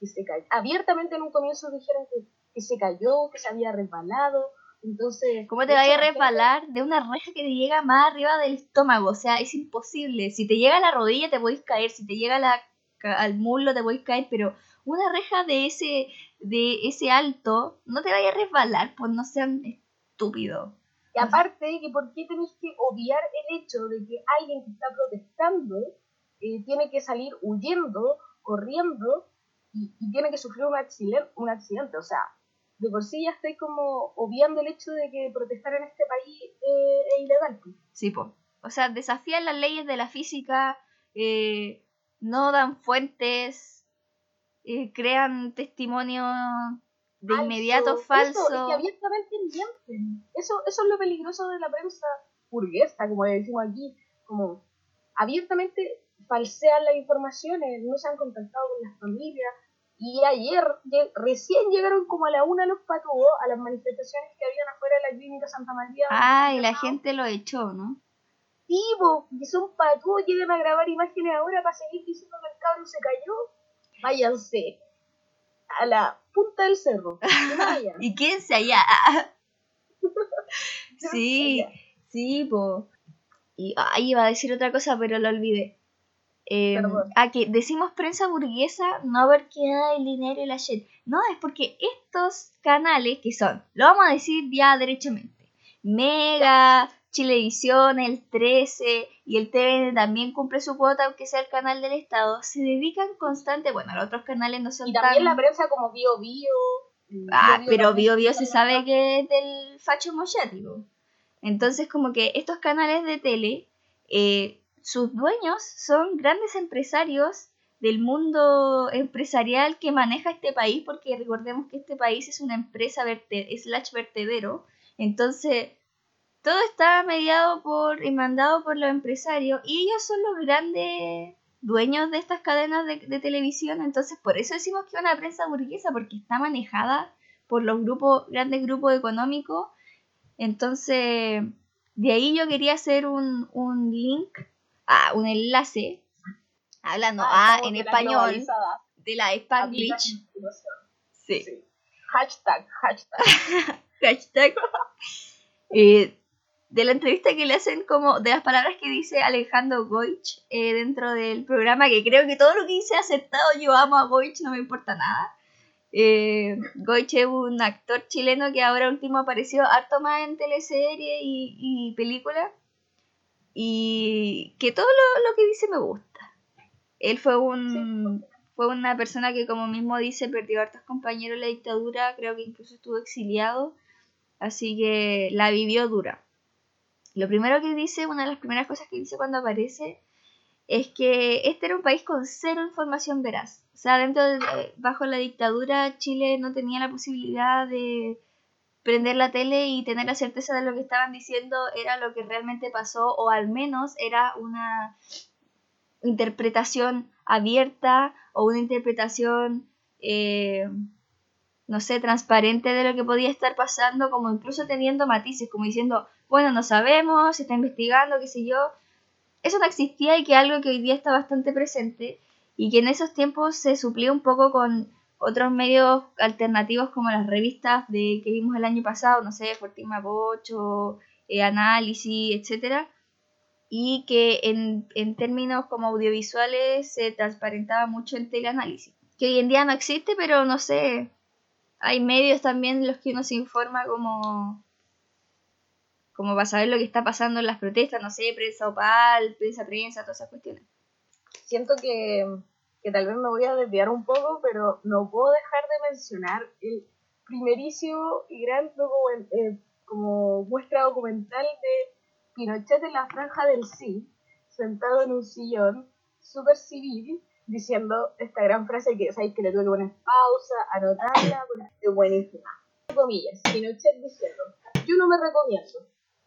que se cayó. Abiertamente en un comienzo dijeron que, que se cayó, que se había resbalado. Entonces, ¿cómo te vaya a resbalar de una reja que te llega más arriba del estómago? O sea, es imposible. Si te llega a la rodilla te podéis caer, si te llega la, al muslo te podéis caer, pero una reja de ese, de ese alto, no te vaya a resbalar, pues no sean estúpidos. Y aparte, que ¿por qué tenéis que obviar el hecho de que alguien que está protestando eh, tiene que salir huyendo, corriendo y, tiene que sufrir un accidente, un accidente? O sea, de por sí ya estoy como obviando el hecho de que protestar en este país eh, es ilegal. Sí, pues. O sea, desafían las leyes de la física, eh, no dan fuentes, eh, crean testimonios de inmediato falsos. Eso, es que abiertamente mienten. Eso, eso es lo peligroso de la prensa burguesa, como le decimos aquí. Como abiertamente falsean las informaciones, no se han contactado con las familias. Y ayer, recién llegaron como a la una los patúos a las manifestaciones que habían afuera de la clínica Santa María. Ah, y la gente lo echó, ¿no? Sí, que son patúos, llegan a grabar imágenes ahora para seguir diciendo que el cabro se cayó. Váyanse a la punta del cerro. (laughs) y quédense allá. (laughs) sí, sí, po. Y ahí iba a decir otra cosa, pero lo olvidé. Eh, ah, que decimos prensa burguesa no porque hay el dinero y la shit. No, es porque estos canales que son, lo vamos a decir ya derechamente, Mega, Chilevisión, el 13 y el TVN también cumple su cuota, aunque sea el canal del Estado, se dedican constante, bueno, los otros canales no son Y también la prensa como Bio Bio. Ah, pero Bio Bio se sabe que es del facho moyático. Entonces, como que estos canales de tele, eh, sus dueños son grandes empresarios del mundo empresarial que maneja este país, porque recordemos que este país es una empresa verte slash vertedero. Entonces, todo está mediado por y mandado por los empresarios y ellos son los grandes dueños de estas cadenas de, televisión, entonces por eso decimos que es una prensa burguesa, porque está manejada por los grupos, grandes grupos económicos. Entonces, de ahí yo quería hacer un, un link, ah, un enlace, hablando ah, en español, de la Spanglish. Sí. sí. Hashtag, hashtag. (laughs) hashtag. eh, de la entrevista que le hacen como de las palabras que dice Alejandro Goich eh, dentro del programa, que creo que todo lo que dice aceptado, yo amo a Goich, no me importa nada. Eh, Goich es un actor chileno que ahora último apareció harto más en teleserie y, y películas. Y que todo lo, que dice me gusta. Él fue un fue una persona que como mismo dice perdió a hartos compañeros en la dictadura, creo que incluso estuvo exiliado, así que la vivió dura. Lo primero que dice, una de las primeras cosas que dice cuando aparece, es que este era un país con cero información veraz. O sea, dentro de, bajo la dictadura, Chile no tenía la posibilidad de prender la tele y tener la certeza de lo que estaban diciendo era lo que realmente pasó, o al menos era una interpretación abierta o una interpretación, eh, no sé, transparente de lo que podía estar pasando, como incluso teniendo matices, como diciendo, bueno, no sabemos, se está investigando, qué sé yo. Eso no existía y que algo que hoy día está bastante presente y que en esos tiempos se suplió un poco con otros medios alternativos como las revistas de que vimos el año pasado, no sé, Fortima Bocho, eh, Análisis, etcétera, y que en, en, términos como audiovisuales se transparentaba mucho en teleanálisis, que hoy en día no existe, pero no sé, hay medios también los que uno se informa como como para saber lo que está pasando en las protestas, no sé, prensa opal, prensa prensa, todas esas cuestiones. Siento que, que tal vez me voy a desviar un poco, pero no puedo dejar de mencionar el primerísimo y gran eh, como muestra documental de Pinochet en la franja del sí, sentado en un sillón, súper civil, diciendo esta gran frase que sabéis que le tuve que poner pausa, anotarla, es buenísima. Comillas, Pinochet diciendo, yo no me recomiendo,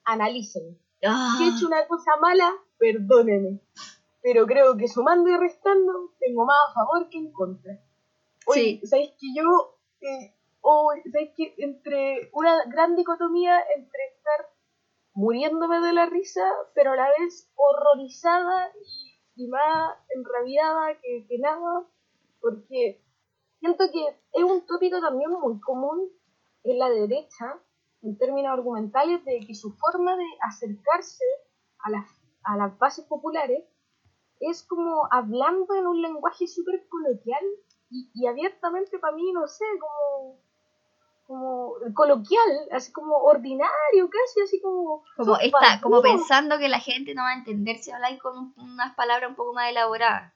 analícenme. Ah. Si he hecho una cosa mala, perdónenme. Pero creo que sumando y restando, tengo más a favor que en contra. Oye, sí. ¿sabéis que yo... Eh, ¿sabéis que entre una gran dicotomía entre estar muriéndome de la risa, pero a la vez horrorizada y, más enrabiada que, que nada, porque siento que es un tópico también muy común en la derecha, en términos argumentales de que su forma de acercarse a las, a las bases populares es como hablando en un lenguaje súper coloquial y, y abiertamente para mí, no sé, como como coloquial, así como ordinario, casi así como... Como, está, como pensando que la gente no va a entender si habláis con unas palabras un poco más elaboradas.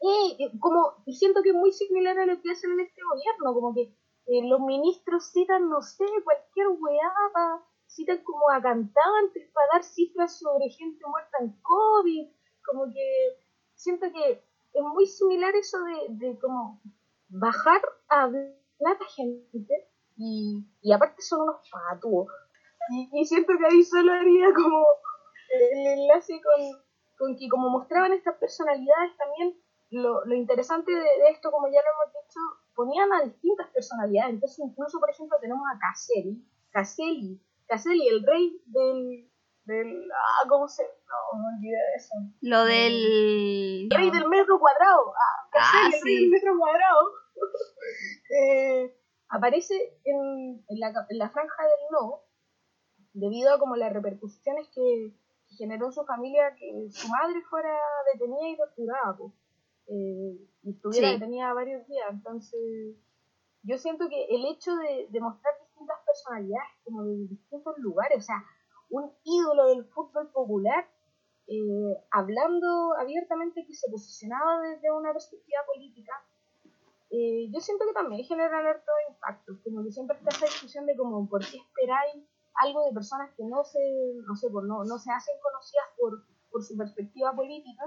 Y como, y siento que es muy similar a lo que hacen en este gobierno, como que eh, los ministros citan, no sé, cualquier weá, citan como a cantantes para dar cifras sobre gente muerta en COVID, como que siento que es muy similar eso de, de como bajar a hablar a gente y, y aparte son unos fatuos. Y, siento que ahí solo haría como el enlace con, con que como mostraban estas personalidades también, lo, lo interesante de, esto, como ya lo hemos dicho, ponían a distintas personalidades. Entonces incluso, por ejemplo, tenemos a Caselli, Caselli, Caselli, el rey del, del ah, ¿cómo se? No, no olvidé eso. Lo del... rey del metro cuadrado. Ah, Caselli, ah, el rey del metro cuadrado. (laughs) eh, aparece en, en, la, en, la, franja del no debido a como las repercusiones que, generó su familia que su madre fuera detenida y torturada eh, y estuviera detenida varios días. Entonces yo siento que el hecho de, de, mostrar distintas personalidades como de distintos lugares o sea un ídolo del fútbol popular eh, hablando abiertamente que se posicionaba desde una perspectiva política eh, yo siento que también genera alerta de impacto, como que siempre está esa discusión de como por qué esperáis algo de personas que no se, no sé, por, no, no se hacen conocidas por, por su perspectiva política,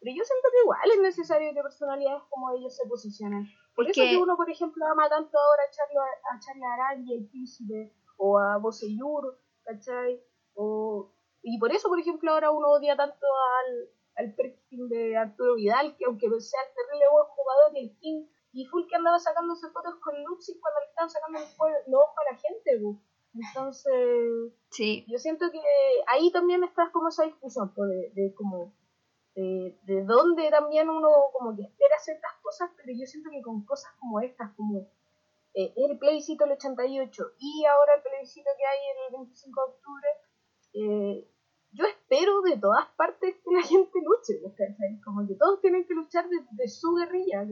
pero yo siento que igual es necesario que personalidades como ellos se posicionen. Por eso que uno, por ejemplo, ama tanto ahora a Charlie, a Charlie Arangui, el príncipe, o a Boseyur, ¿cachai? O, y por eso, por ejemplo, ahora uno odia tanto al, al perfil de Arturo Vidal, que aunque sea el terrible buen jugador, el King y full que andaba sacándose fotos con Luxi cuando le estaban sacando los ojos a la gente, Entonces, sí. yo siento que ahí también está como esa discusión, de, de como de, de, dónde también uno como que espera ciertas cosas, pero yo siento que con cosas como estas, como eh, el plebiscito del 88 y ahora el plebiscito que hay el 25 de octubre, eh, yo espero de todas partes que la gente luche, ¿cachai? Como que todos tienen que luchar de, su guerrilla,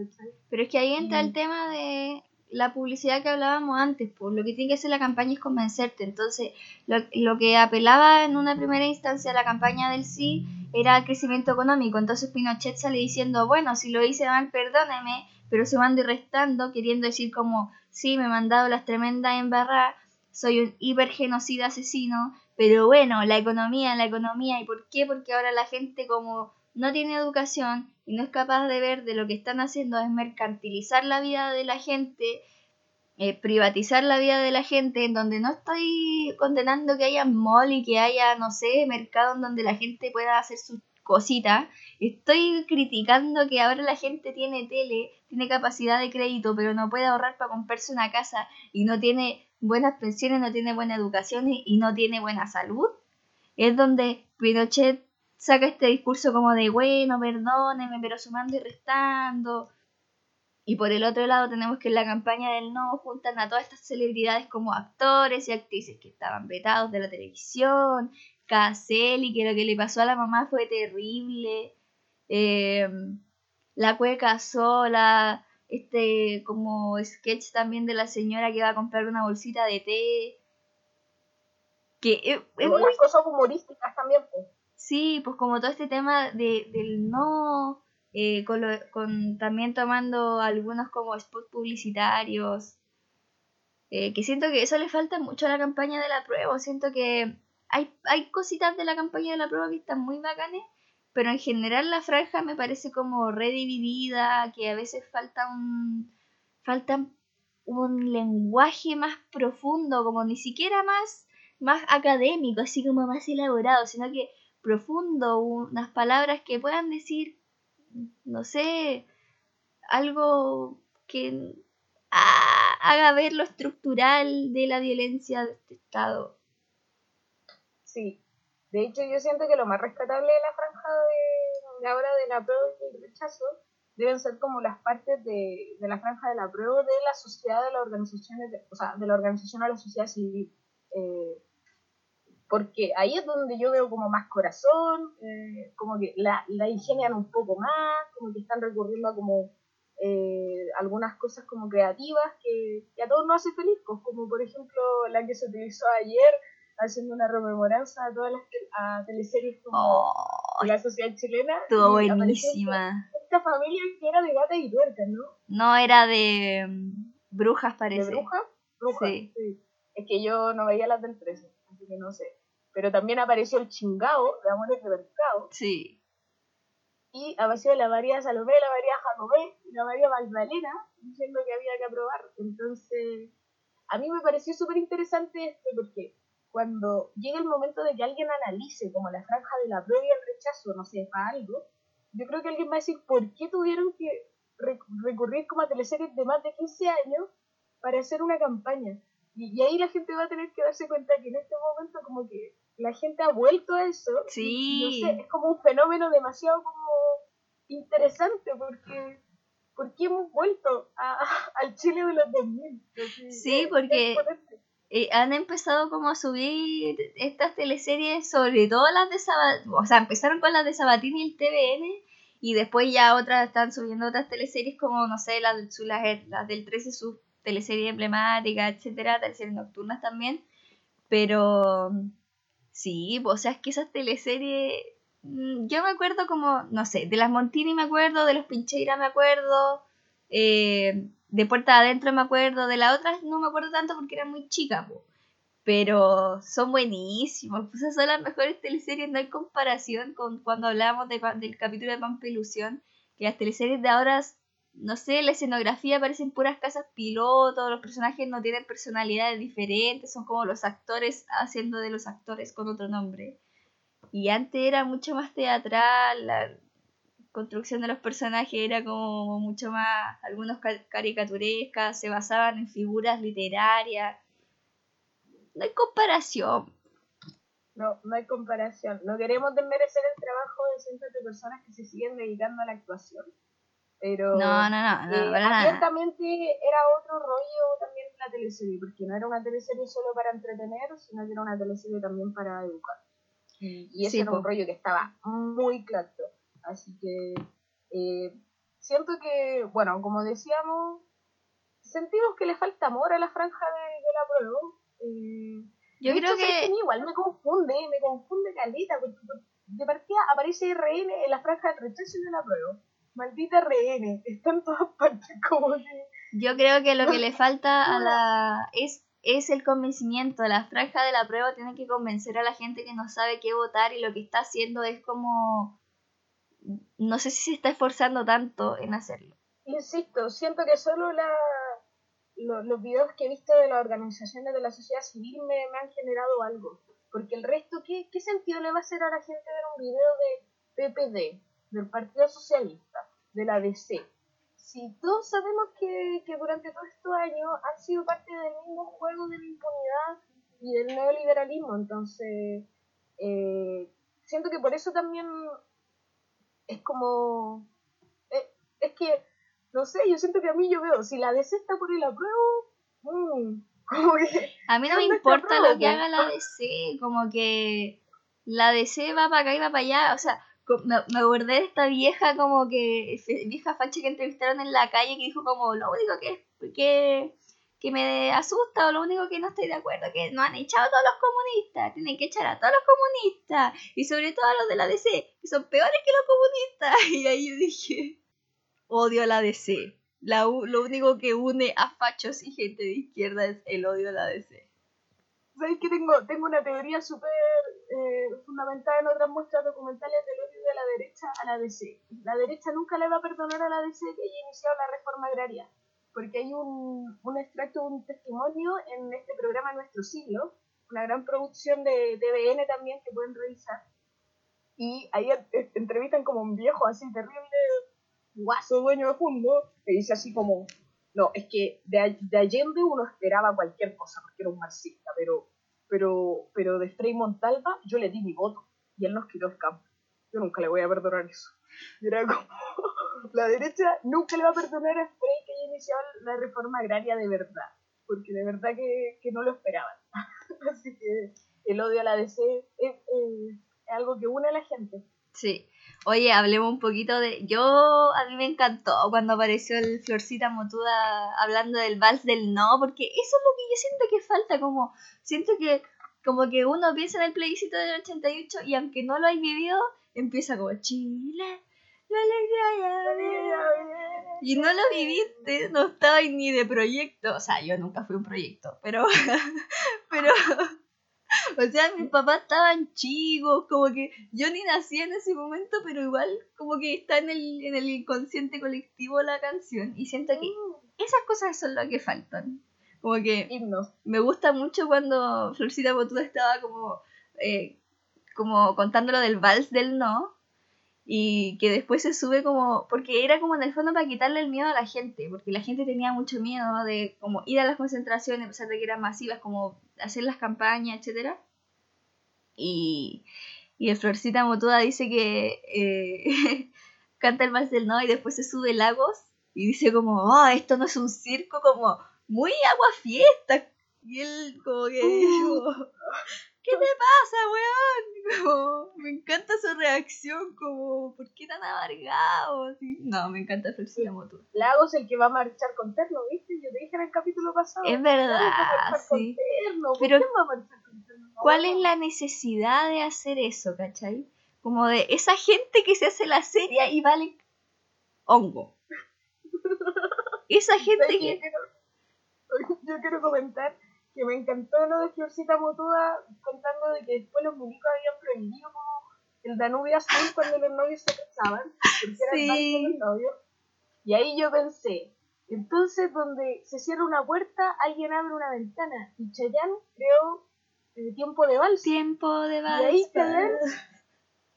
Pero es que ahí entra el tema de la publicidad que hablábamos antes, pues lo que tiene que hacer la campaña es convencerte. Entonces, lo, lo que apelaba en una primera instancia a la campaña del sí era el crecimiento económico. Entonces Pinochet sale diciendo, bueno, si lo hice mal, perdóneme, pero sumando y restando, queriendo decir como, sí, me he mandado las tremendas embarradas, soy un hipergenocida asesino, pero bueno, la economía, la economía, ¿y por qué? Porque ahora la gente como no tiene educación y no es capaz de ver de lo que están haciendo es mercantilizar la vida de la gente, eh, privatizar la vida de la gente, en donde no estoy condenando que haya mall y que haya, no sé, mercado en donde la gente pueda hacer sus cositas. Estoy criticando que ahora la gente tiene tele, tiene capacidad de crédito, pero no puede ahorrar para comprarse una casa y no tiene buenas pensiones, no tiene buena educación y no tiene buena salud, es donde Pinochet saca este discurso como de, bueno, perdónenme, pero sumando y restando. Y por el otro lado tenemos que en la campaña del no juntan a todas estas celebridades como actores y actrices que estaban vetados de la televisión, Caselli, que lo que le pasó a la mamá fue terrible, eh, la cueca sola, este como sketch también de la señora que va a comprar una bolsita de té. Que es, muy... cosas humorísticas también, pues. Sí, pues como todo este tema de, del no, eh, con, con, también tomando algunos como spots publicitarios, eh, que siento que eso le falta mucho a la campaña de la prueba, siento que hay, hay cositas de la campaña de la prueba que están muy bacanes, pero en general la franja me parece como redividida, que a veces falta un falta un lenguaje más profundo, como ni siquiera más más académico, así como más elaborado, sino que profundo, unas palabras que puedan decir no sé, algo que haga ver lo estructural de la violencia de este Estado. Sí, de hecho, yo siento que lo más rescatable de la franja de, ahora de la prueba y el rechazo deben ser como las partes de, de la franja de la prueba de la sociedad, de las organizaciones, o sea, de la organización a la sociedad civil. Eh, porque ahí es donde yo veo como más corazón, eh, como que la, la ingenian un poco más, como que están recurriendo a como eh, algunas cosas como creativas que, a todos nos hace feliz, pues, como por ejemplo la que se utilizó ayer haciendo una rememoranza a todas las teleseries como oh, la sociedad chilena. Estuvo buenísima. Esta familia que era de gata y tuerca, ¿no? No, era de mm, brujas parece. ¿De brujas? Brujas, sí. Es que yo no veía las del 13, así que no sé. Pero también apareció el chingao de Amores de Mercado. Sí y apareció la María Salomé, la María Jacobé y la María Magdalena diciendo que había que aprobar. Entonces, a mí me pareció súper interesante esto porque cuando llega el momento de que alguien analice como la franja de la prueba y el rechazo, no sé, para algo, yo creo que alguien va a decir por qué tuvieron que recurrir como a teleseries de más de 15 años para hacer una campaña. Y, y ahí la gente va a tener que darse cuenta que en este momento como que la gente ha vuelto a eso. Sí. No sé, es como un fenómeno demasiado como interesante porque, porque hemos vuelto (laughs) al Chile de los 2000. sí, porque eh, han empezado como a subir estas teleseries, sobre todo las de Sabatini, o sea, empezaron con las de Sabatini y el TVN, y después ya otras están subiendo otras teleseries como, no sé, las, las, las del 13, su teleserie emblemática, etcétera, teleseries nocturnas también, pero sí, o sea, es que esas teleseries Mm, yo me acuerdo como, no sé, de las Montini me acuerdo, de los Pincheira me acuerdo, eh, de Puerta Adentro me acuerdo, de las otras no me acuerdo tanto porque era muy chica, pero son buenísimos, pues esas son las mejores teleseries, no hay comparación con cuando hablábamos del capítulo de Pampelusión, que las teleseries de ahora, no sé, la escenografía parecen puras casas pilotos, los personajes no tienen personalidades diferentes, son como los actores haciendo de los actores con otro nombre. Y antes era mucho más teatral, la construcción de los personajes era como mucho más, algunos caricaturescas, se basaban en figuras literarias. No hay comparación. No, no hay comparación. No queremos desmerecer el trabajo de cientos de personas que se siguen dedicando a la actuación. Pero no, no, no, no eh, era otro rollo también la teleserie, porque no era una teleserie solo para entretener, sino que era una teleserie también para educar. Y, ese era un rollo que estaba muy claro. Así que eh, siento que, bueno, como decíamos, sentimos que le falta amor a la franja de, la prueba. Eh, Yo creo que... Igual me confunde, me confunde calita, porque de partida aparece RN en la franja de rechazo de la prueba. Maldita RN, está en todas partes (laughs) como que... Yo creo que lo que le falta a la... es es el convencimiento. La franja de la prueba tiene que convencer a la gente que no sabe qué votar y lo que está haciendo es como... No sé si se está esforzando tanto en hacerlo. Insisto, siento que solo la, los videos que he visto de las organizaciones de la sociedad civil me, han generado algo. Porque el resto, ¿qué, ¿qué sentido le va a hacer a la gente ver un video de PPD, del Partido Socialista, de la DC, si todos sabemos que, durante todos estos años han sido parte del mismo juego de la impunidad y del neoliberalismo, entonces eh, siento que por eso también es como... Eh, es que, no sé, yo siento que a mí yo veo, si la DC está por el apruebo, (laughs) mmm, a mí no me importa lo que haga la DC, como que la DC va para acá y va para allá, o sea, me, me acordé de esta vieja como que, vieja facha que entrevistaron en la calle que dijo como lo único que, que, que me asusta o lo único que no estoy de acuerdo que no han echado a todos los comunistas, tienen que echar a todos los comunistas y sobre todo a los de la DC, que son peores que los comunistas. (laughs) Y ahí yo dije, odio a la DC. La, lo único que une a fachos y gente de izquierda es el odio a la DC. ¿Sabes que tengo, tengo una teoría súper eh, fundamentada en otras muestras documentales del odio de la derecha a la DC. La derecha nunca le va a perdonar a la DC que haya iniciado la reforma agraria, porque hay un, un extracto, un testimonio en este programa Nuestro Siglo, una gran producción de TVN también que pueden revisar. Y ahí entrevistan como un viejo así terrible, guaso dueño de fondo, que dice así como, no, es que de, de Allende uno esperaba cualquier cosa, porque era un marxista, pero pero, pero de Frei Montalva yo le di mi voto y él nos quitó el campo. Yo nunca le voy a perdonar eso. Era como, (laughs) la derecha nunca le va a perdonar a Frei que haya iniciado la reforma agraria de verdad, porque de verdad que, que no lo esperaban. (laughs) Así que el odio a la DC es, es, algo que une a la gente. Sí. Oye, hablemos un poquito de. Yo, a mí me encantó cuando apareció el Florcita Motuda hablando del vals del no, porque eso es lo que yo siento que falta. Como, siento que, como que uno piensa en el plebiscito del 88 y aunque no lo hay vivido, empieza como Chile, la alegría Y no lo viviste, no estaba ni de proyecto. O sea, yo nunca fui un proyecto, pero. (laughs) pero. (laughs) O sea, mis papás estaban chicos, como que yo ni nací en ese momento, pero igual como que está en el, en el inconsciente colectivo la canción. Y siento que mm. esas cosas son las que faltan. Como que me gusta mucho cuando Florcita Botuda estaba como, eh, como contándolo del vals del no, y que después se sube como, porque era como en el fondo para quitarle el miedo a la gente, porque la gente tenía mucho miedo de como ir a las concentraciones, a pesar de que eran masivas, como hacer las campañas, etcétera. Y, y el Florcita Motuda dice que eh, (laughs) canta el vals del no y después se sube Lagos y dice como, oh, esto no es un circo, como muy agua fiesta. Y él como que... Uh. ¿Qué te pasa, weón? (laughs) me encanta su reacción, como, ¿por qué tan amargado? No, me encanta Florcita Moto. Lagos el que va a marchar con Terno, ¿viste? Yo te dije en el capítulo pasado. Es verdad, sí. Pero, va a marchar con Terno? ¿cuál es la necesidad de hacer eso, cachai? Como de esa gente que se hace la serie y vale hongo. (laughs) Esa gente que... (laughs) yo quiero comentar que me encantó lo de Florcita Motuda contando de que después los milicos habían prohibido como el Danubio azul cuando los novios se casaban, porque era sí. los novios. Y ahí yo pensé, entonces donde se cierra una puerta, alguien abre una ventana. Y Chayanne creó el tiempo de vals. Tiempo de vals. Y ahí Chayanne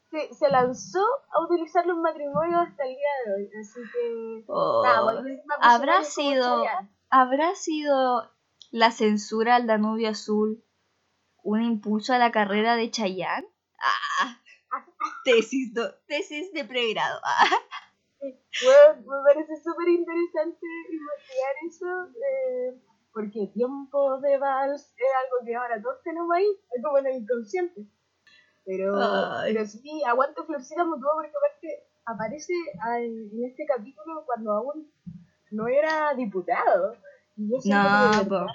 se, se, lanzó a utilizar los matrimonios hasta el día de hoy. Así que... Oh, habrá sido... Habrá sido la censura al Danubio Azul un impulso a la carrera de Chayanne? Ah, tesis, tesis de pregrado. (laughs) Ah. me parece súper interesante imaginar eso, eh, porque tiempo de vals es algo que ahora todos tenemos ahí, como en el inconsciente. Pero, pero sí, aguanto Florcita Mutua porque aparte aparece en este capítulo cuando aún no era diputado. Y yo siento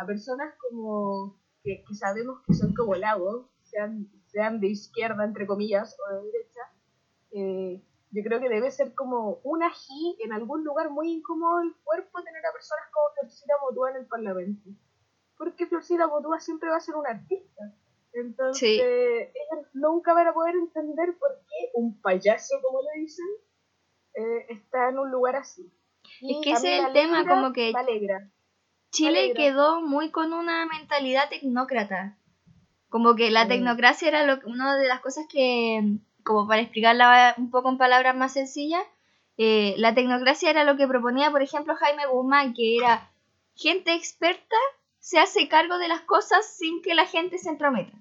a personas como que, sabemos que son como lagos, sean, sean de izquierda, entre comillas, o de derecha, eh, yo creo que debe ser como un ají en algún lugar muy incómodo del cuerpo tener a personas como Florcita Motúa en el Parlamento. Porque Florcita Motúa siempre va a ser un artista. Entonces, ellos nunca van a poder entender por qué un payaso, como le dicen, eh, está en un lugar así. Es que ese es el tema, como que Chile quedó muy con una mentalidad tecnócrata. Como que la tecnocracia era lo, una de las cosas que, como para explicarla un poco en palabras más sencillas, eh, la tecnocracia era lo que proponía, por ejemplo, Jaime Guzmán, que era gente experta se hace cargo de las cosas sin que la gente se entrometa.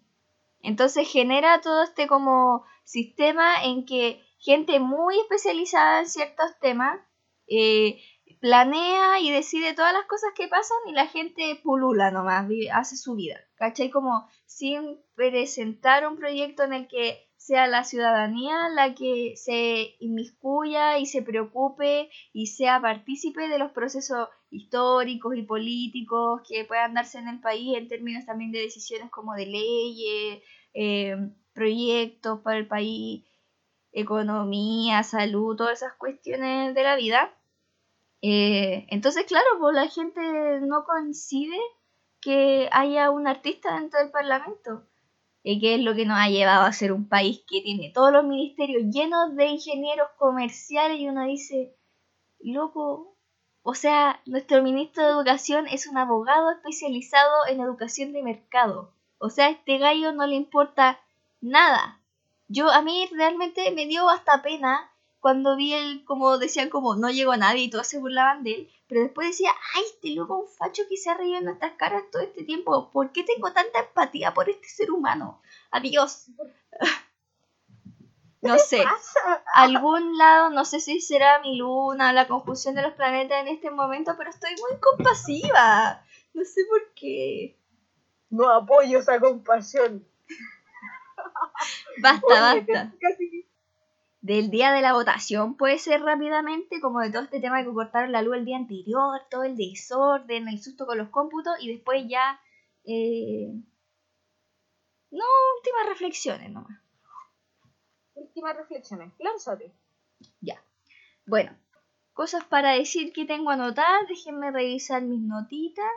Entonces genera todo este como sistema en que gente muy especializada en ciertos temas eh, planea y decide todas las cosas que pasan y la gente pulula nomás, hace su vida, ¿cachai? Como sin presentar un proyecto en el que sea la ciudadanía la que se inmiscuya y se preocupe y sea partícipe de los procesos históricos y políticos que puedan darse en el país en términos también de decisiones como de leyes, eh, proyectos para el país, economía, salud, todas esas cuestiones de la vida eh, entonces, claro, pues la gente no coincide que haya un artista dentro del Parlamento. Y que es lo que nos ha llevado a ser un país que tiene todos los ministerios llenos de ingenieros comerciales y uno dice, loco, o sea, nuestro ministro de Educación es un abogado especializado en educación de mercado. O sea, a este gallo no le importa nada. Yo a mí realmente me dio hasta pena cuando vi el, como decían, como no llegó a nadie y todos se burlaban de él, pero después decía, ay, este loco un facho que se ha reído en nuestras caras todo este tiempo, ¿por qué tengo tanta empatía por este ser humano? Adiós. (laughs) no sé, algún lado, no sé si será mi luna, la conjunción de los planetas en este momento, pero estoy muy compasiva. No sé por qué. No apoyo esa compasión. (laughs) Basta, basta. del día de la votación puede ser rápidamente, como de todo este tema que cortaron la luz el día anterior, todo el desorden, el susto con los cómputos y después ya... Eh, no, últimas reflexiones nomás. Últimas reflexiones, lánzate. Ya. Bueno, cosas para decir que tengo anotadas, déjenme revisar mis notitas.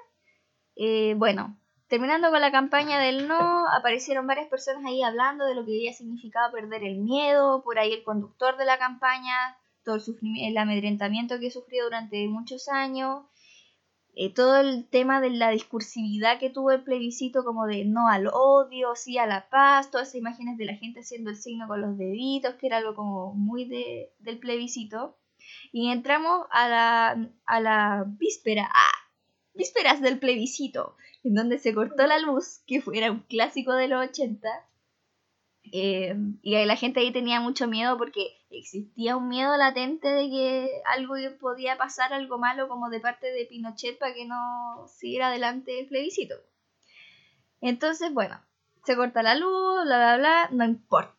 Eh, bueno, terminando con la campaña del no, aparecieron varias personas ahí hablando de lo que había significado perder el miedo, por ahí el conductor de la campaña, todo el, el amedrentamiento que sufrió durante muchos años, eh, todo el tema de la discursividad que tuvo el plebiscito, como de no al odio, sí a la paz, todas esas imágenes de la gente haciendo el signo con los deditos, que era algo como muy de, del plebiscito. Y entramos a la, a la víspera, ¡ah! vísperas del plebiscito, en donde se cortó la luz, que era un clásico de los 80. Eh, y la gente ahí tenía mucho miedo porque existía un miedo latente de que algo podía pasar, algo malo como de parte de Pinochet para que no siguiera adelante el plebiscito. Entonces, bueno, se corta la luz, bla, bla, bla, no importa.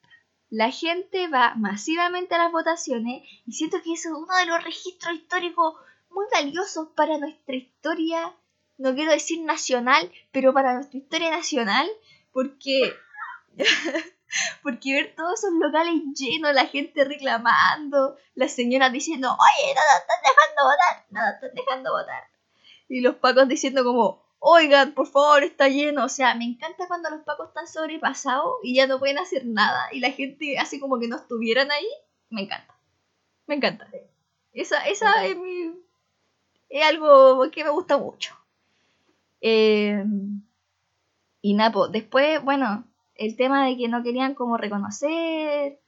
La gente va masivamente a las votaciones y siento que eso es uno de los registros históricos muy valiosos para nuestra historia, no quiero decir nacional, pero para nuestra historia nacional, porque (laughs) Porque ver todos esos locales llenos, la gente reclamando, las señoras diciendo, oye, no nos están dejando votar, no nos están dejando votar. Y los pacos diciendo como, oigan, por favor, está lleno. O sea, me encanta cuando los pacos están sobrepasados y ya no pueden hacer nada y la gente hace como que no estuvieran ahí. Me encanta. Me encanta. Esa, esa es mi... Es algo que me gusta mucho. Eh, y Napo, después, bueno, el tema de que no querían como reconocer,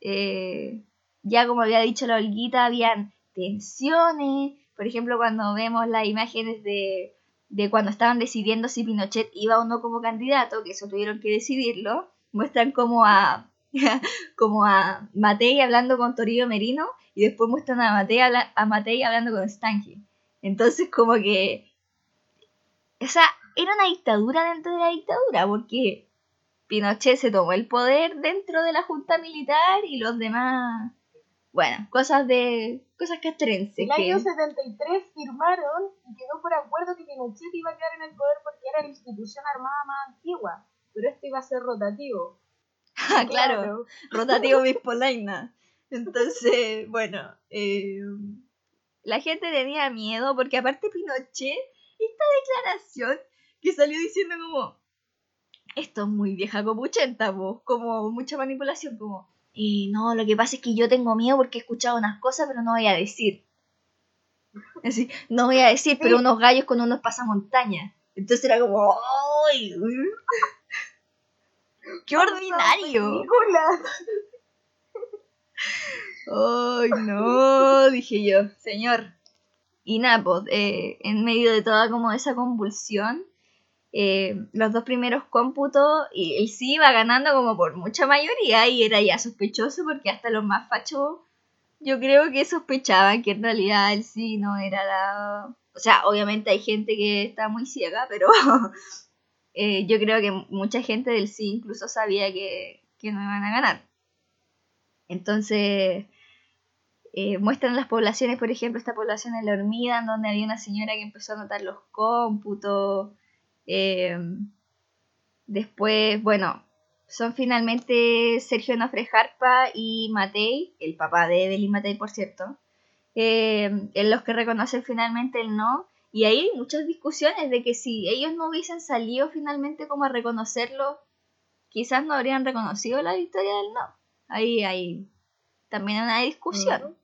eh, ya como había dicho la Olguita, habían tensiones, por ejemplo, cuando vemos las imágenes de, de cuando estaban decidiendo si Pinochet iba o no como candidato, que eso tuvieron que decidirlo, muestran como a (laughs) como a Matei hablando con Toribio Merino y después muestran a Matei, a Matei hablando con Stanley. Entonces como que... O sea, era una dictadura dentro de la dictadura, porque Pinochet se tomó el poder dentro de la junta militar y los demás, bueno, cosas de cosas castrenses. En el año 73 firmaron y quedó por acuerdo que Pinochet iba a quedar en el poder porque era la institución armada más antigua, pero esto iba a ser rotativo. (laughs) Ah, claro, rotativo Polaina. Entonces, bueno, eh, la gente tenía miedo porque aparte Pinochet, esta declaración que salió diciendo como, esto es muy vieja como 80, como mucha manipulación, como, y no, lo que pasa es que yo tengo miedo porque he escuchado unas cosas, pero no voy a decir. Así, no voy a decir, pero unos gallos con unos pasamontañas. Entonces era como, ¡ay! ¡Qué ordinario! (laughs) ¡Ay, no! Dije yo, señor. Y nada, pues, eh, en medio de toda como esa convulsión, eh, los dos primeros cómputos y él sí iba ganando como por mucha mayoría y era ya sospechoso porque hasta los más fachos yo creo que sospechaban que en realidad él sí no era la... O sea, obviamente hay gente que está muy ciega, pero (laughs) eh, yo creo que mucha gente del sí incluso sabía que, que no iban a ganar. Entonces, eh, muestran las poblaciones, por ejemplo, esta población en la hormida, donde había una señora que empezó a notar los cómputos, eh, después, bueno, son finalmente Sergio Nofre Jarpa y Matei, el papá de Evelyn Matei, por cierto, eh, en los que reconocen finalmente el no. Y hay muchas discusiones de que si ellos no hubiesen salido finalmente como a reconocerlo, quizás no habrían reconocido la victoria del no. Ahí hay también una discusión.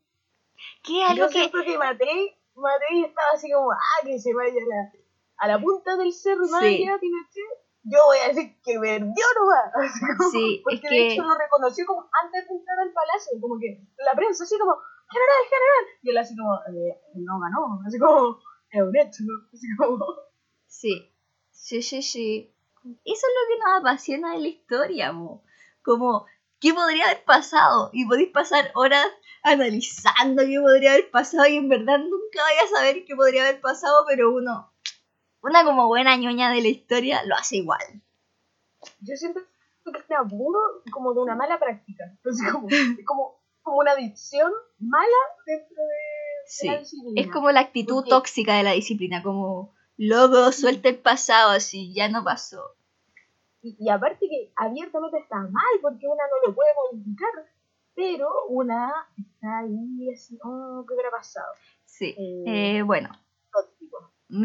¿Qué algo que... que Matei, Matei estaba así como, ah, que se vaya la a la punta del cerro sí. Pinochet, yo voy a decir que perdió nomás. (laughs) sí, porque es de hecho lo reconoció como antes de entrar al palacio, como que la prensa así como, general, general, y él así como, eh, no ganó, así como, es un hecho, así como... Sí, sí, sí, sí. Eso es lo que nos apasiona de la historia, mo. como, ¿qué podría haber pasado? Y podéis pasar horas analizando qué podría haber pasado y en verdad nunca vaya a saber qué podría haber pasado, pero uno una como buena ñoña de la historia lo hace igual. Yo siento que este abuso como de una mala práctica. Entonces, como, como como una adicción mala dentro de, la disciplina. Es como la actitud tóxica de la disciplina, como loco, suelta el pasado, así, ya no pasó. Y, aparte que abiertamente está mal, porque una no lo puede modificar, pero una está ahí así, oh, ¿qué hubiera pasado? Sí, eh, eh, bueno.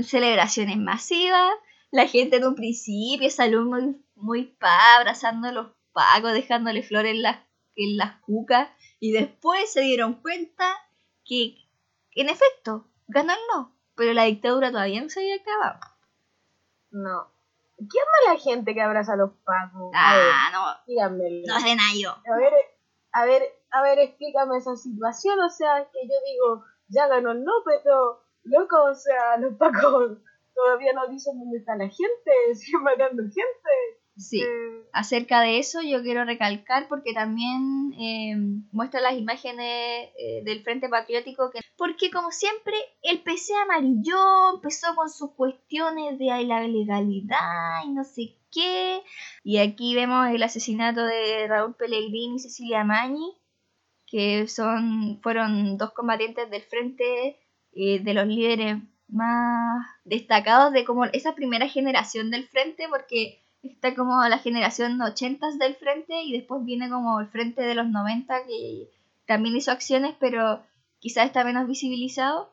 Celebraciones masivas, la gente en un principio salió muy, muy pa, abrazando a los pacos, dejándole flores en las, en las cucas, y después se dieron cuenta que, en efecto, ganó el no, pero la dictadura todavía no se había acabado. No. ¿Qué ama la gente que abraza a los pacos? Ah, no. Díganmelo. No sé nada yo. A ver, a ver, a ver, explícame esa situación. O sea, que yo digo, ya ganó el no, pero, loco, o sea, los pacos (laughs) todavía no dicen dónde está la gente, (laughs) siguen matando gente. Sí, eh, acerca de eso yo quiero recalcar porque también eh, muestra las imágenes eh, del Frente Patriótico, que, porque como siempre el PC amarillo empezó con sus cuestiones de la legalidad y no sé qué, y aquí vemos el asesinato de Raúl Pellegrini y Cecilia Mañi, que son, fueron dos combatientes del Frente de los líderes más destacados de como esa primera generación del Frente, porque está como la generación 80 del frente y después viene como el frente de los 90 que también hizo acciones pero quizás está menos visibilizado.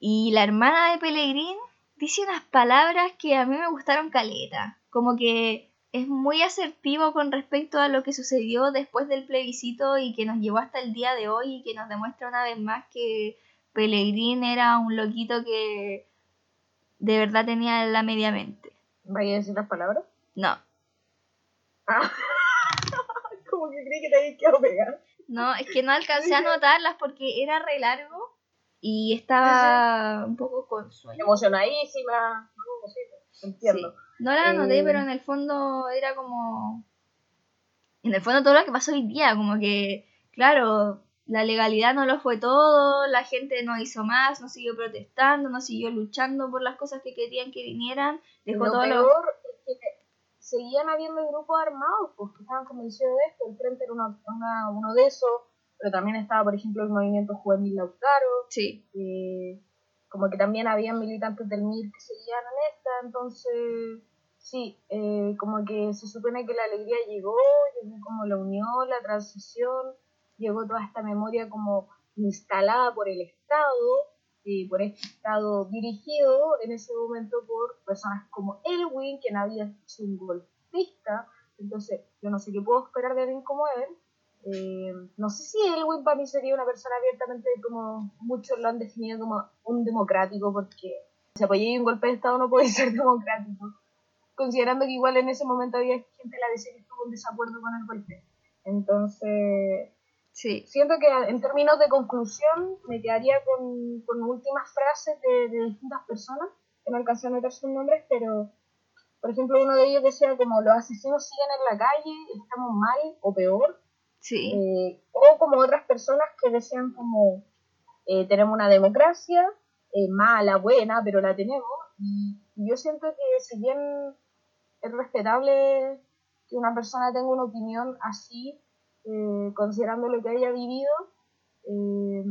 Y la hermana de Pellegrín dice unas palabras que a mí me gustaron caleta, como que es muy asertivo con respecto a lo que sucedió después del plebiscito y que nos llevó hasta el día de hoy y que nos demuestra una vez más que Pellegrín era un loquito que de verdad tenía la media mente. ¿Vaya a decir las palabras? No. Ah. (laughs) Como que creí que te había quedado pegar. No, es que no alcancé a notarlas porque era re largo y estaba un poco con sueño. Emocionadísima. No, sí, entiendo. No la anoté, pero en el fondo era como. En el fondo todo lo que pasó hoy día, como que, claro, la legalidad no lo fue todo, la gente no hizo más, no siguió protestando, no siguió luchando por las cosas que querían que vinieran, dejó lo todo peor que seguían habiendo grupos armados pues, que estaban convencidos de esto. El Frente era uno de esos, pero también estaba, por ejemplo, el movimiento juvenil Lautaro. Sí. como que también había militantes del MIR que seguían en esta, entonces, sí, eh, como que se supone que la alegría llegó, llegó como la unión, la transición, llegó toda esta memoria como instalada por el Estado por este Estado dirigido en ese momento por personas como Elwin, quien había sido un golpista. Entonces, yo no sé qué puedo esperar de alguien como él. Eh, no sé si Elwin para mí sería una persona abiertamente como muchos lo han definido como un democrático, porque si apoyé un golpe de Estado no puede (laughs) ser democrático. Considerando que igual en ese momento había gente en la DC que estuvo en desacuerdo con el golpe. Entonces, Sí. Siento que en términos de conclusión me quedaría con, con últimas frases de, de, distintas personas, que no alcancé a meter sus nombres, pero por ejemplo uno de ellos decía como los asesinos siguen en la calle, estamos mal o peor. Sí. Eh, o como otras personas que decían como eh, tenemos una democracia, eh, mala, buena, pero la tenemos. Y yo siento que si bien es respetable que una persona tenga una opinión así, eh, considerando lo que haya vivido, eh,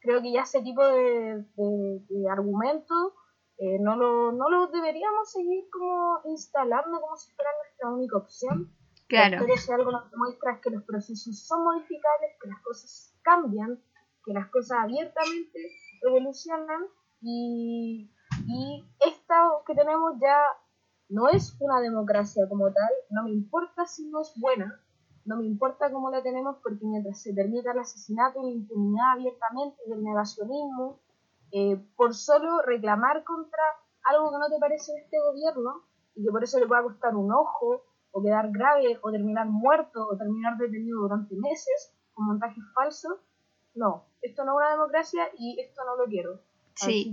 creo que ya ese tipo de, de, argumentos eh, no, lo, no lo deberíamos seguir como instalando como si fuera nuestra única opción. Claro. Pero si algo nos demuestra es que los procesos son modificables, que las cosas cambian, que las cosas abiertamente evolucionan y, y esta que tenemos ya no es una democracia como tal, no me importa si no es buena, no me importa cómo la tenemos porque mientras se permita el asesinato y la impunidad abiertamente y el negacionismo, eh, por solo reclamar contra algo que no te parece de este gobierno y que por eso le pueda costar un ojo o quedar grave o terminar muerto o terminar detenido durante meses con montajes falsos, no, esto no es una democracia y esto no lo quiero. Sí,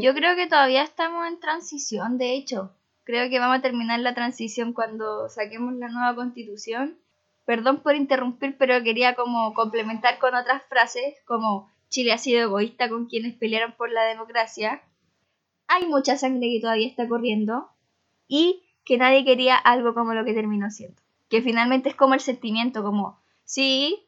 yo creo que todavía estamos en transición, de hecho. Creo que vamos a terminar la transición cuando saquemos la nueva constitución Perdón por interrumpir, pero quería como complementar con otras frases, como Chile ha sido egoísta con quienes pelearon por la democracia. Hay mucha sangre que todavía está corriendo y que nadie quería algo como lo que terminó siendo. Que finalmente es como el sentimiento, como, sí,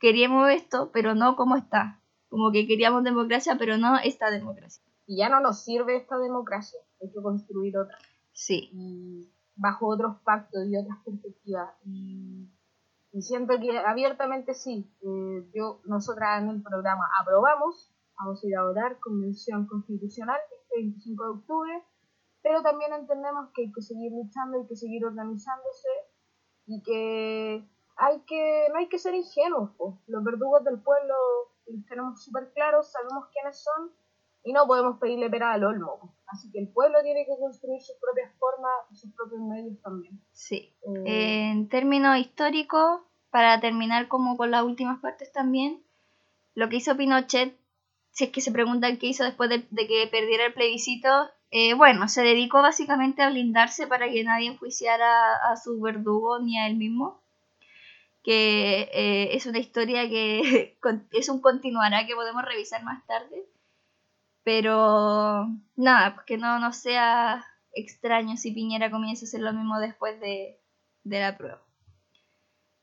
queríamos esto, pero no como está. Como que queríamos democracia, pero no esta democracia. Y ya no nos sirve esta democracia, hay que construir otra. Sí. Y bajo otros pactos y otras perspectivas. Y, y siento que abiertamente sí, eh, yo, nosotras en el programa aprobamos, vamos a ir a votar convención constitucional este 25 de octubre, pero también entendemos que hay que seguir luchando, hay que seguir organizándose y que hay que no hay que ser ingenuos. po. Los verdugos del pueblo los tenemos súper claros, sabemos quiénes son y no podemos pedirle pera al olmo. Así que el pueblo tiene que construir sus propias formas y sus propios medios también. Sí. Eh, En términos históricos, para terminar como con las últimas partes también, lo que hizo Pinochet, si es que se preguntan qué hizo después de, de que perdiera el plebiscito, eh, bueno, se dedicó básicamente a blindarse para que nadie enjuiciara a su verdugo ni a él mismo. Que eh, es una historia que (laughs) es un continuará que podemos revisar más tarde. Pero nada, pues que no, no sea extraño si Piñera comienza a hacer lo mismo después de, de la prueba.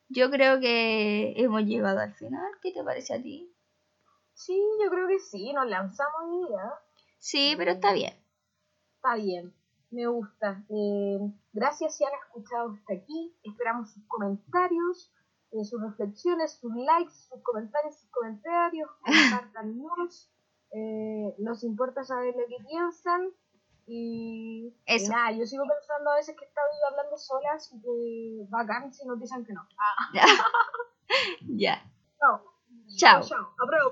Yo creo que hemos llegado al final. ¿Qué te parece a ti? sí, yo creo que sí, nos lanzamos y ya. Sí, pero está bien. Está bien, me gusta. Eh, gracias si han escuchado hasta aquí. Esperamos sus comentarios, eh, sus reflexiones, sus likes, sus comentarios, sus comentarios. (laughs) Compartannos. Eh, nos importa saber lo que piensan. Y, y Eso. nada, yo sigo pensando a veces que estoy hablando sola, así que bacán si nos dicen que no. (laughs) Ya. (laughs) No. Chao. Chao. Apruebo, apruebo.